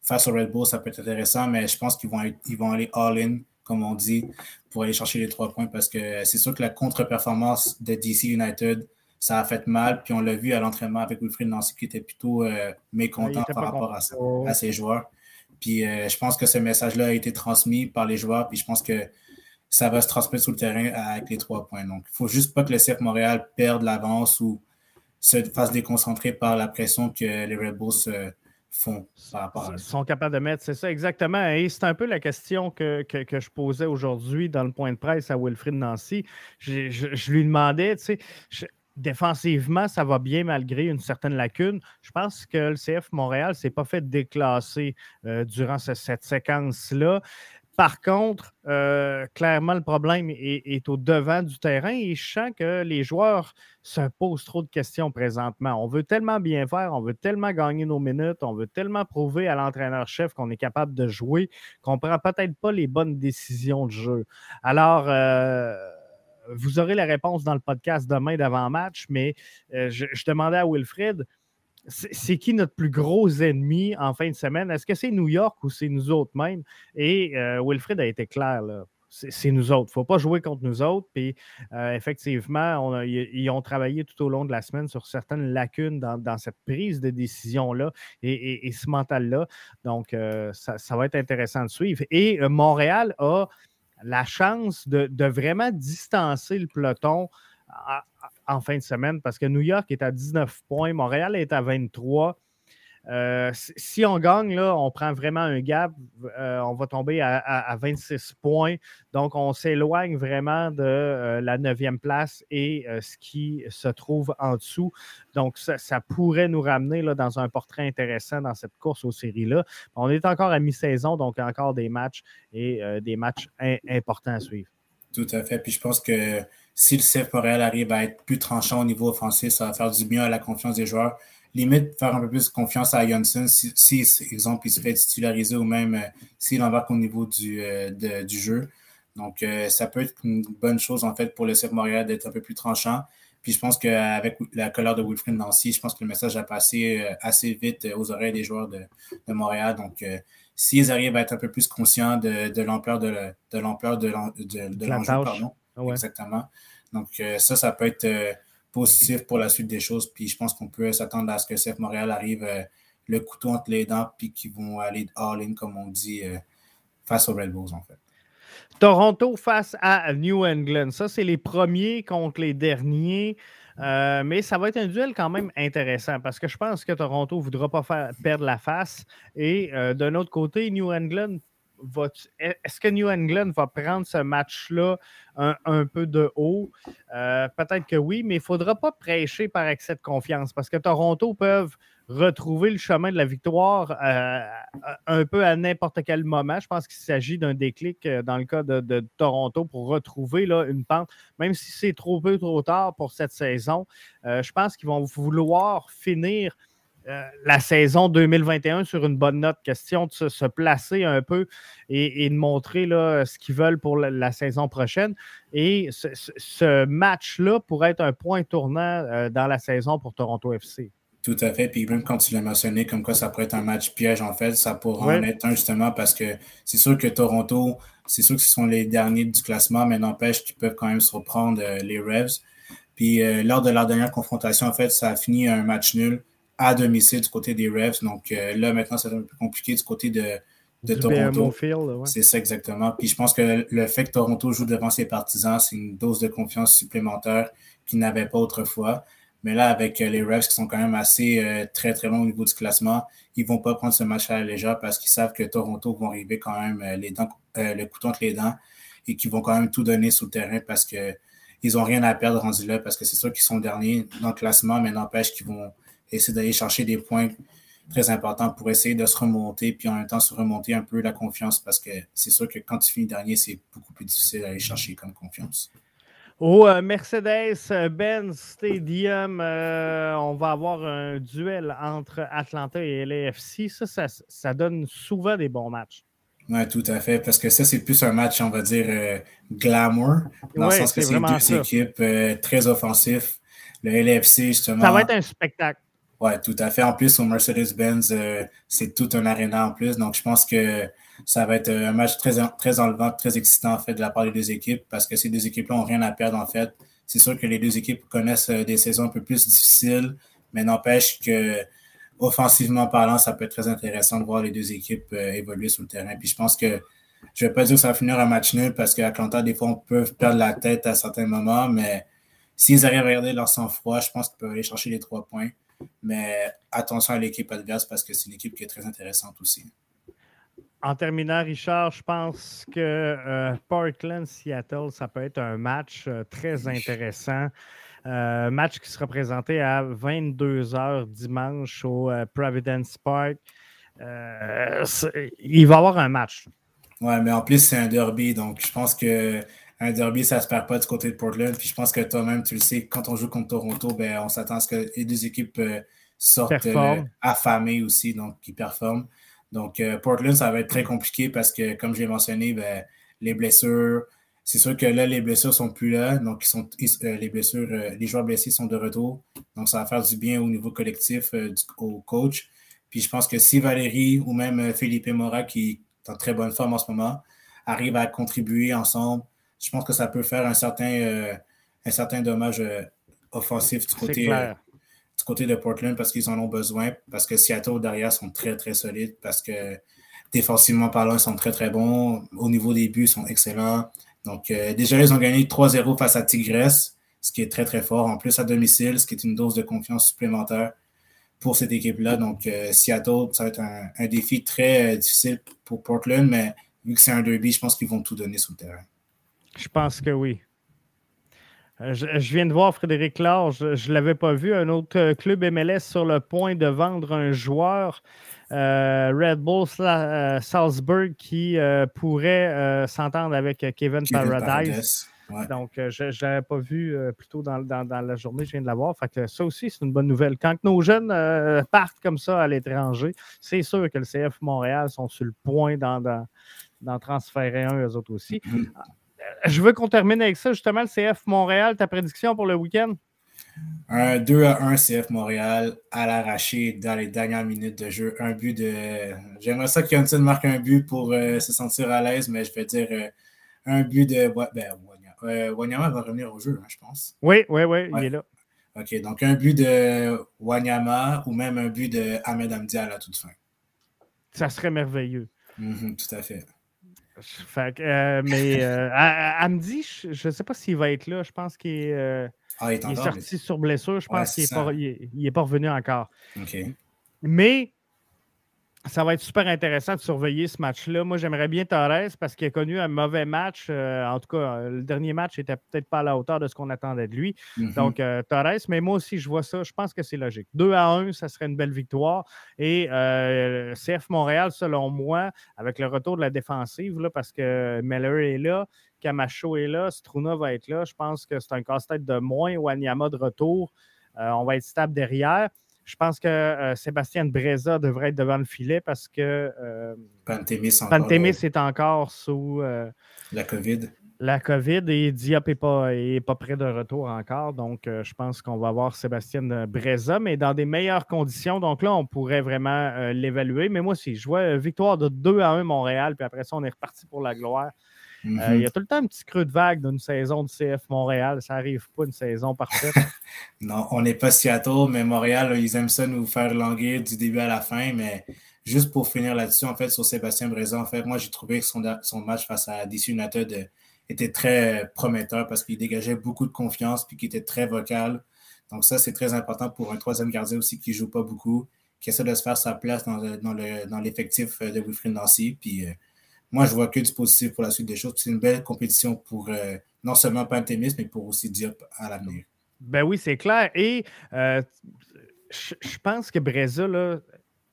face au Red Bull, ça peut être intéressant, mais je pense qu'ils vont, vont aller all-in comme on dit, pour aller chercher les trois points parce que c'est sûr que la contre-performance de DC United, ça a fait mal. Puis on l'a vu à l'entraînement avec Wilfried Nancy qui était plutôt euh, mécontent par rapport à, ses joueurs. Puis euh, je pense que ce message-là a été transmis par les joueurs. Puis je pense que ça va se transmettre sur le terrain avec les trois points. Donc, il ne faut juste pas que le CF Montréal perde l'avance ou se fasse déconcentrer par la pression que les Red Bulls euh, font sont capables de mettre, c'est ça exactement. Et c'est un peu la question que, je posais aujourd'hui dans le point de presse à Wilfrid Nancy. Je, lui demandais, tu sais, défensivement, ça va bien malgré une certaine lacune. Je pense que le CF Montréal ne s'est pas fait déclasser euh, durant cette séquence-là. Par contre, euh, clairement, le problème est, au devant du terrain et je sens que les joueurs se posent trop de questions présentement. On veut tellement bien faire, on veut tellement gagner nos minutes, on veut tellement prouver à l'entraîneur-chef qu'on est capable de jouer, qu'on ne prend peut-être pas les bonnes décisions de jeu. Alors, euh, vous aurez la réponse dans le podcast demain d'avant-match, mais euh, je, je demandais à Wilfred c'est qui notre plus gros ennemi en fin de semaine? Est-ce que c'est New York ou c'est nous autres même? Et euh, Wilfred a été clair, là. C'est nous autres. Il ne faut pas jouer contre nous autres. Puis, euh, effectivement, ils ont travaillé tout au long de la semaine sur certaines lacunes dans, cette prise de décision-là et, ce mental-là. Donc, euh, ça, va être intéressant de suivre. Et Montréal a la chance de vraiment distancer le peloton en fin de semaine parce que New York est à 19 points, Montréal est à 23. Euh, si on gagne, là, on prend vraiment un gap. Euh, on va tomber à, 26 points. Donc, on s'éloigne vraiment de euh, la neuvième place et ce qui se trouve en dessous. Donc, ça, pourrait nous ramener dans un portrait intéressant dans cette course aux séries-là. On est encore à mi-saison, donc encore des matchs et des matchs importants à suivre. Tout à fait. Puis je pense que si le CF Montréal arrive à être plus tranchant au niveau offensif, ça va faire du bien à la confiance des joueurs limite faire un peu plus confiance à Johnson si, si exemple, il se fait titulariser ou même euh, s'il embarque au niveau du, euh, du jeu. Donc, euh, ça peut être une bonne chose, en fait, pour le CF Montréal d'être un peu plus tranchant. Puis je pense qu'avec la couleur de Wilfried Nancy, je pense que le message a passé assez vite aux oreilles des joueurs de, de Montréal. Donc, s'ils arrivent à être un peu plus conscients de, de l'ampleur de, de l'ampleur de, l'enjeu, pardon. Ah Exactement. Donc, ça, ça peut être positif pour la suite des choses. Puis je pense qu'on peut s'attendre à ce que CF Montréal arrive euh, le couteau entre les dents, puis qu'ils vont aller all-in, comme on dit, euh, face aux Red Bulls, en fait. Toronto face à New England. Ça, c'est les premiers contre les derniers. Euh, mais ça va être un duel quand même intéressant parce que je pense que Toronto ne voudra pas faire perdre la face. Et d'un autre côté, New England est-ce que New England va prendre ce match-là un, peu de haut? Euh, peut-être que oui, mais il ne faudra pas prêcher par excès de confiance parce que Toronto peuvent retrouver le chemin de la victoire euh, un peu à n'importe quel moment. Je pense qu'il s'agit d'un déclic euh, dans le cas de, Toronto pour retrouver là, une pente, même si c'est trop peu trop tard pour cette saison. je pense qu'ils vont vouloir finir euh, la saison 2021 sur une bonne note. Question de se, placer un peu et, de montrer là, ce qu'ils veulent pour la, saison prochaine. Et ce, match-là pourrait être un point tournant euh, dans la saison pour Toronto FC. Tout à fait. Puis même quand tu l'as mentionné, comme quoi ça pourrait être un match piège, en fait, ça pourrait en être un justement parce que c'est sûr que Toronto, c'est sûr que ce sont les derniers du classement, mais n'empêche qu'ils peuvent quand même se reprendre euh, les Revs. Puis lors de leur dernière confrontation, en fait, ça a fini un match nul à domicile du côté des Revs. Donc euh, là, maintenant, c'est un peu plus compliqué du côté de, Toronto. C'est ça exactement. Puis je pense que le fait que Toronto joue devant ses partisans, c'est une dose de confiance supplémentaire qu'ils n'avaient pas autrefois. Mais là, avec euh, les Revs qui sont quand même assez euh, très, très longs au niveau du classement, ils ne vont pas prendre ce match à la légère parce qu'ils savent que Toronto vont arriver quand même les dents, le couteau entre les dents et qu'ils vont quand même tout donner sur le terrain parce qu'ils n'ont rien à perdre rendu là parce que c'est sûr qu'ils sont derniers dans le classement, mais n'empêche qu'ils vont essayer d'aller chercher des points très importants pour essayer de se remonter, puis en même temps se remonter un peu la confiance, parce que c'est sûr que quand tu finis dernier, c'est beaucoup plus difficile d'aller chercher comme confiance. Au euh, Mercedes-Benz Stadium, euh, on va avoir un duel entre Atlanta et LAFC. Ça, ça, donne souvent des bons matchs. Oui, tout à fait, parce que ça, c'est plus un match, on va dire, euh, glamour, dans le sens que c'est deux équipes très offensives. Le LAFC, justement. Ça va être un spectacle. Oui, tout à fait. En plus, au Mercedes-Benz, euh, c'est tout un aréna en plus. Donc, je pense que ça va être un match très, très enlevant, très excitant en fait de la part des deux équipes parce que ces deux équipes-là n'ont rien à perdre en fait. C'est sûr que les deux équipes connaissent euh, des saisons un peu plus difficiles, mais n'empêche que offensivement parlant, ça peut être très intéressant de voir les deux équipes euh, évoluer sur le terrain. Puis je pense que je ne vais pas dire que ça va finir un match nul parce qu'Atlanta, des fois, on peut perdre la tête à certains moments, mais s'ils arrivent à garder leur sang-froid, je pense qu'ils peuvent aller chercher les trois points. Mais attention à l'équipe adverse parce que c'est une équipe qui est très intéressante aussi. En terminant, Richard, je pense que euh, Portland-Seattle, ça peut être un match euh, très intéressant. Euh, match qui sera présenté à 22h dimanche au Providence Park. il va y avoir un match. Ouais, mais en plus, c'est un derby, donc je pense que un derby, ça ne se perd pas du côté de Portland. Puis je pense que toi-même, tu le sais, quand on joue contre Toronto, ben, on s'attend à ce que les deux équipes euh, sortent euh, affamées aussi, donc qui performent. Donc euh, Portland, ça va être très compliqué parce que, comme j'ai mentionné, ben, les blessures, c'est sûr que là, les blessures sont plus là. Donc, ils sont, les blessures, les joueurs blessés sont de retour. Donc, ça va faire du bien au niveau collectif au coach. Puis je pense que si Valérie ou même Philippe Mora, qui est en très bonne forme en ce moment, arrivent à contribuer ensemble, je pense que ça peut faire un certain, euh, un certain dommage euh, offensif du côté, euh, du côté de Portland parce qu'ils en ont besoin, parce que Seattle derrière sont très, très solides, parce que défensivement parlant, ils sont très, très bons. Au niveau des buts, ils sont excellents. Donc, déjà, ils ont gagné 3-0 face à Tigresse, ce qui est très, très fort. En plus, à domicile, ce qui est une dose de confiance supplémentaire. pour cette équipe-là. Donc, Seattle, ça va être un, défi très difficile pour Portland, mais vu que c'est un derby, je pense qu'ils vont tout donner sur le terrain. Je pense que oui. Je, viens de voir Frédéric Laure, je ne l'avais pas vu, un autre club MLS sur le point de vendre un joueur euh, Red Bull euh, Salzburg qui euh, pourrait s'entendre avec Kevin, Paradise. Donc, je ne l'avais pas vu plus tôt dans, la journée, je viens de l'avoir. Fait ça aussi, c'est une bonne nouvelle. Quand nos jeunes partent comme ça à l'étranger, c'est sûr que le CF Montréal sont sur le point d'en transférer un, eux autres aussi. Mm-hmm. Je veux qu'on termine avec ça, justement, le CF Montréal, ta prédiction pour le week-end? Un 2 à 1 CF Montréal à l'arraché dans les dernières minutes de jeu. Un but de. J'aimerais ça qu'Anton marque un but pour euh, se sentir à l'aise, mais je vais dire euh, un but de. Ben, euh, Wanyama va revenir au jeu, hein, je pense. Oui, oui, oui, il est là. OK, donc un but de Wanyama ou même un but de Ahmed Amdi à la toute fin. Ça serait merveilleux. Mm-hmm, tout à fait. Mais Amdi, je ne sais pas s'il va être là. Je pense qu'il est. Ah, il, est, sorti sur blessure. Je pense qu'il n'est pas, revenu encore. Mais ça va être super intéressant de surveiller ce match-là. Moi, j'aimerais bien Torres parce qu'il a connu un mauvais match. Euh, en tout cas, le dernier match n'était peut-être pas à la hauteur de ce qu'on attendait de lui. Mm-hmm. Donc, euh, Torres, mais moi aussi, je vois ça. Je pense que c'est logique. 2 à 1, ça serait une belle victoire. Et euh, CF Montréal, selon moi, avec le retour de la défensive, là, parce que Meller est là, Camacho est là, Struna va être là. Je pense que c'est un casse-tête de moins. Wanyama de retour. Euh, on va être stable derrière. Je pense que euh, Sébastien Breza devrait être devant le filet parce que euh, Pantémis, est encore sous la COVID. La COVID et Diop n'est pas, pas près de retour encore. Donc, je pense qu'on va avoir Sébastien Breza, mais dans des meilleures conditions. Donc là, on pourrait vraiment l'évaluer. Mais moi aussi, je vois victoire de 2 à 1 Montréal, puis après ça, on est reparti pour la gloire. Euh, il y a mhm. tout le temps un petit creux de vague d'une saison de CF Montréal. Ça n'arrive pas une saison parfaite. non, on n'est pas Seattle, mais Montréal, ils aiment ça nous faire languir du début à la fin. Mais juste pour finir là-dessus, en fait, sur Sébastien Brézan, en fait, moi, j'ai trouvé que son, son, match face à DC United euh, était très prometteur parce qu'il dégageait beaucoup de confiance puis qu'il était très vocal. Donc, ça, c'est très important pour un troisième gardien aussi qui ne joue pas beaucoup, qui essaie de se faire sa place dans, l'effectif dans de Wilfried Nancy. Puis, euh, moi, je vois que du positif pour la suite des choses. C'est une belle compétition pour euh, non seulement Pantémis, mais pour aussi Diop à l'avenir. Ben oui, c'est clair. Et euh, je, pense que Brésil,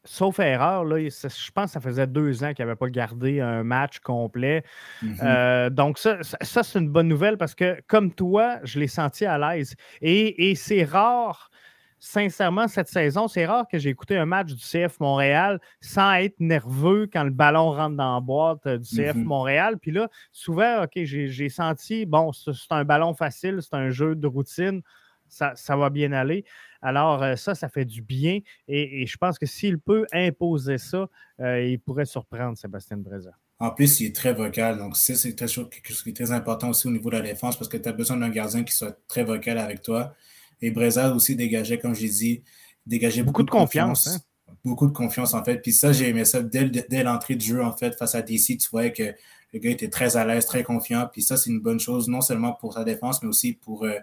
sauf erreur, là, je pense que ça faisait deux ans qu'il n'avait pas gardé un match complet. Mm-hmm. Euh, donc, ça, ça, c'est une bonne nouvelle parce que, comme toi, je l'ai senti à l'aise. Et, et c'est rare sincèrement, cette saison, c'est rare que j'ai écouté un match du CF Montréal sans être nerveux quand le ballon rentre dans la boîte euh, du CF mhm. Montréal. Puis là, souvent, OK, j'ai senti, bon, c'est un ballon facile, c'est un jeu de routine, ça, va bien aller. Alors, euh, ça, ça fait du bien. Et, je pense que s'il peut imposer ça, euh, il pourrait surprendre Sébastien Breza. En plus, il est très vocal. Donc, c'est quelque chose qui est très important aussi au niveau de la défense parce que tu as besoin d'un gardien qui soit très vocal avec toi. Et Breza aussi dégageait, comme j'ai dit, dégageait beaucoup, de confiance. Hein. Beaucoup de confiance, en fait. Puis ça, j'ai aimé ça dès, dès l'entrée de jeu, en fait, face à DC. Tu voyais que le gars était très à l'aise, très confiant. Puis ça, c'est une bonne chose, non seulement pour sa défense, mais aussi pour euh,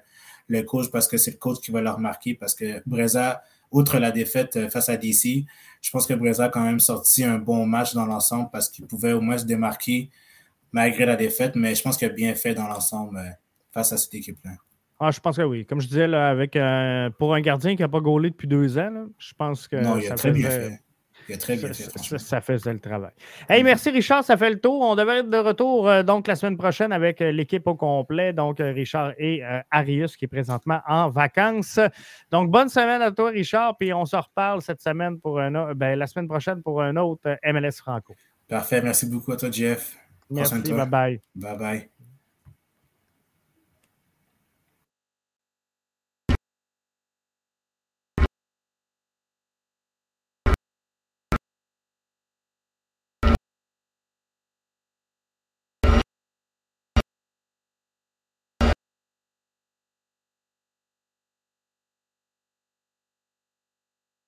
le coach, parce que c'est le coach qui va le remarquer. Parce que Breza, outre la défaite euh, face à DC, je pense que Breza a quand même sorti un bon match dans l'ensemble parce qu'il pouvait au moins se démarquer malgré la défaite. Mais je pense qu'il a bien fait dans l'ensemble euh, face à cette équipe-là. Ah, je pense que oui. Comme je disais, là, avec, euh, pour un gardien qui n'a pas gaulé depuis deux ans, je pense que non, il a très bien fait. Il très bien fait. Ça, faisait le travail. Hey, merci Richard, ça fait le tour. On devrait être de retour euh, donc la semaine prochaine avec euh, l'équipe au complet. Donc Richard et Arius qui est présentement en vacances. Donc bonne semaine à toi Richard, puis on se reparle cette semaine pour un ben, la semaine prochaine pour un autre MLS Franco. Parfait, merci beaucoup à toi Jeff. Merci, bye bye. Bye bye.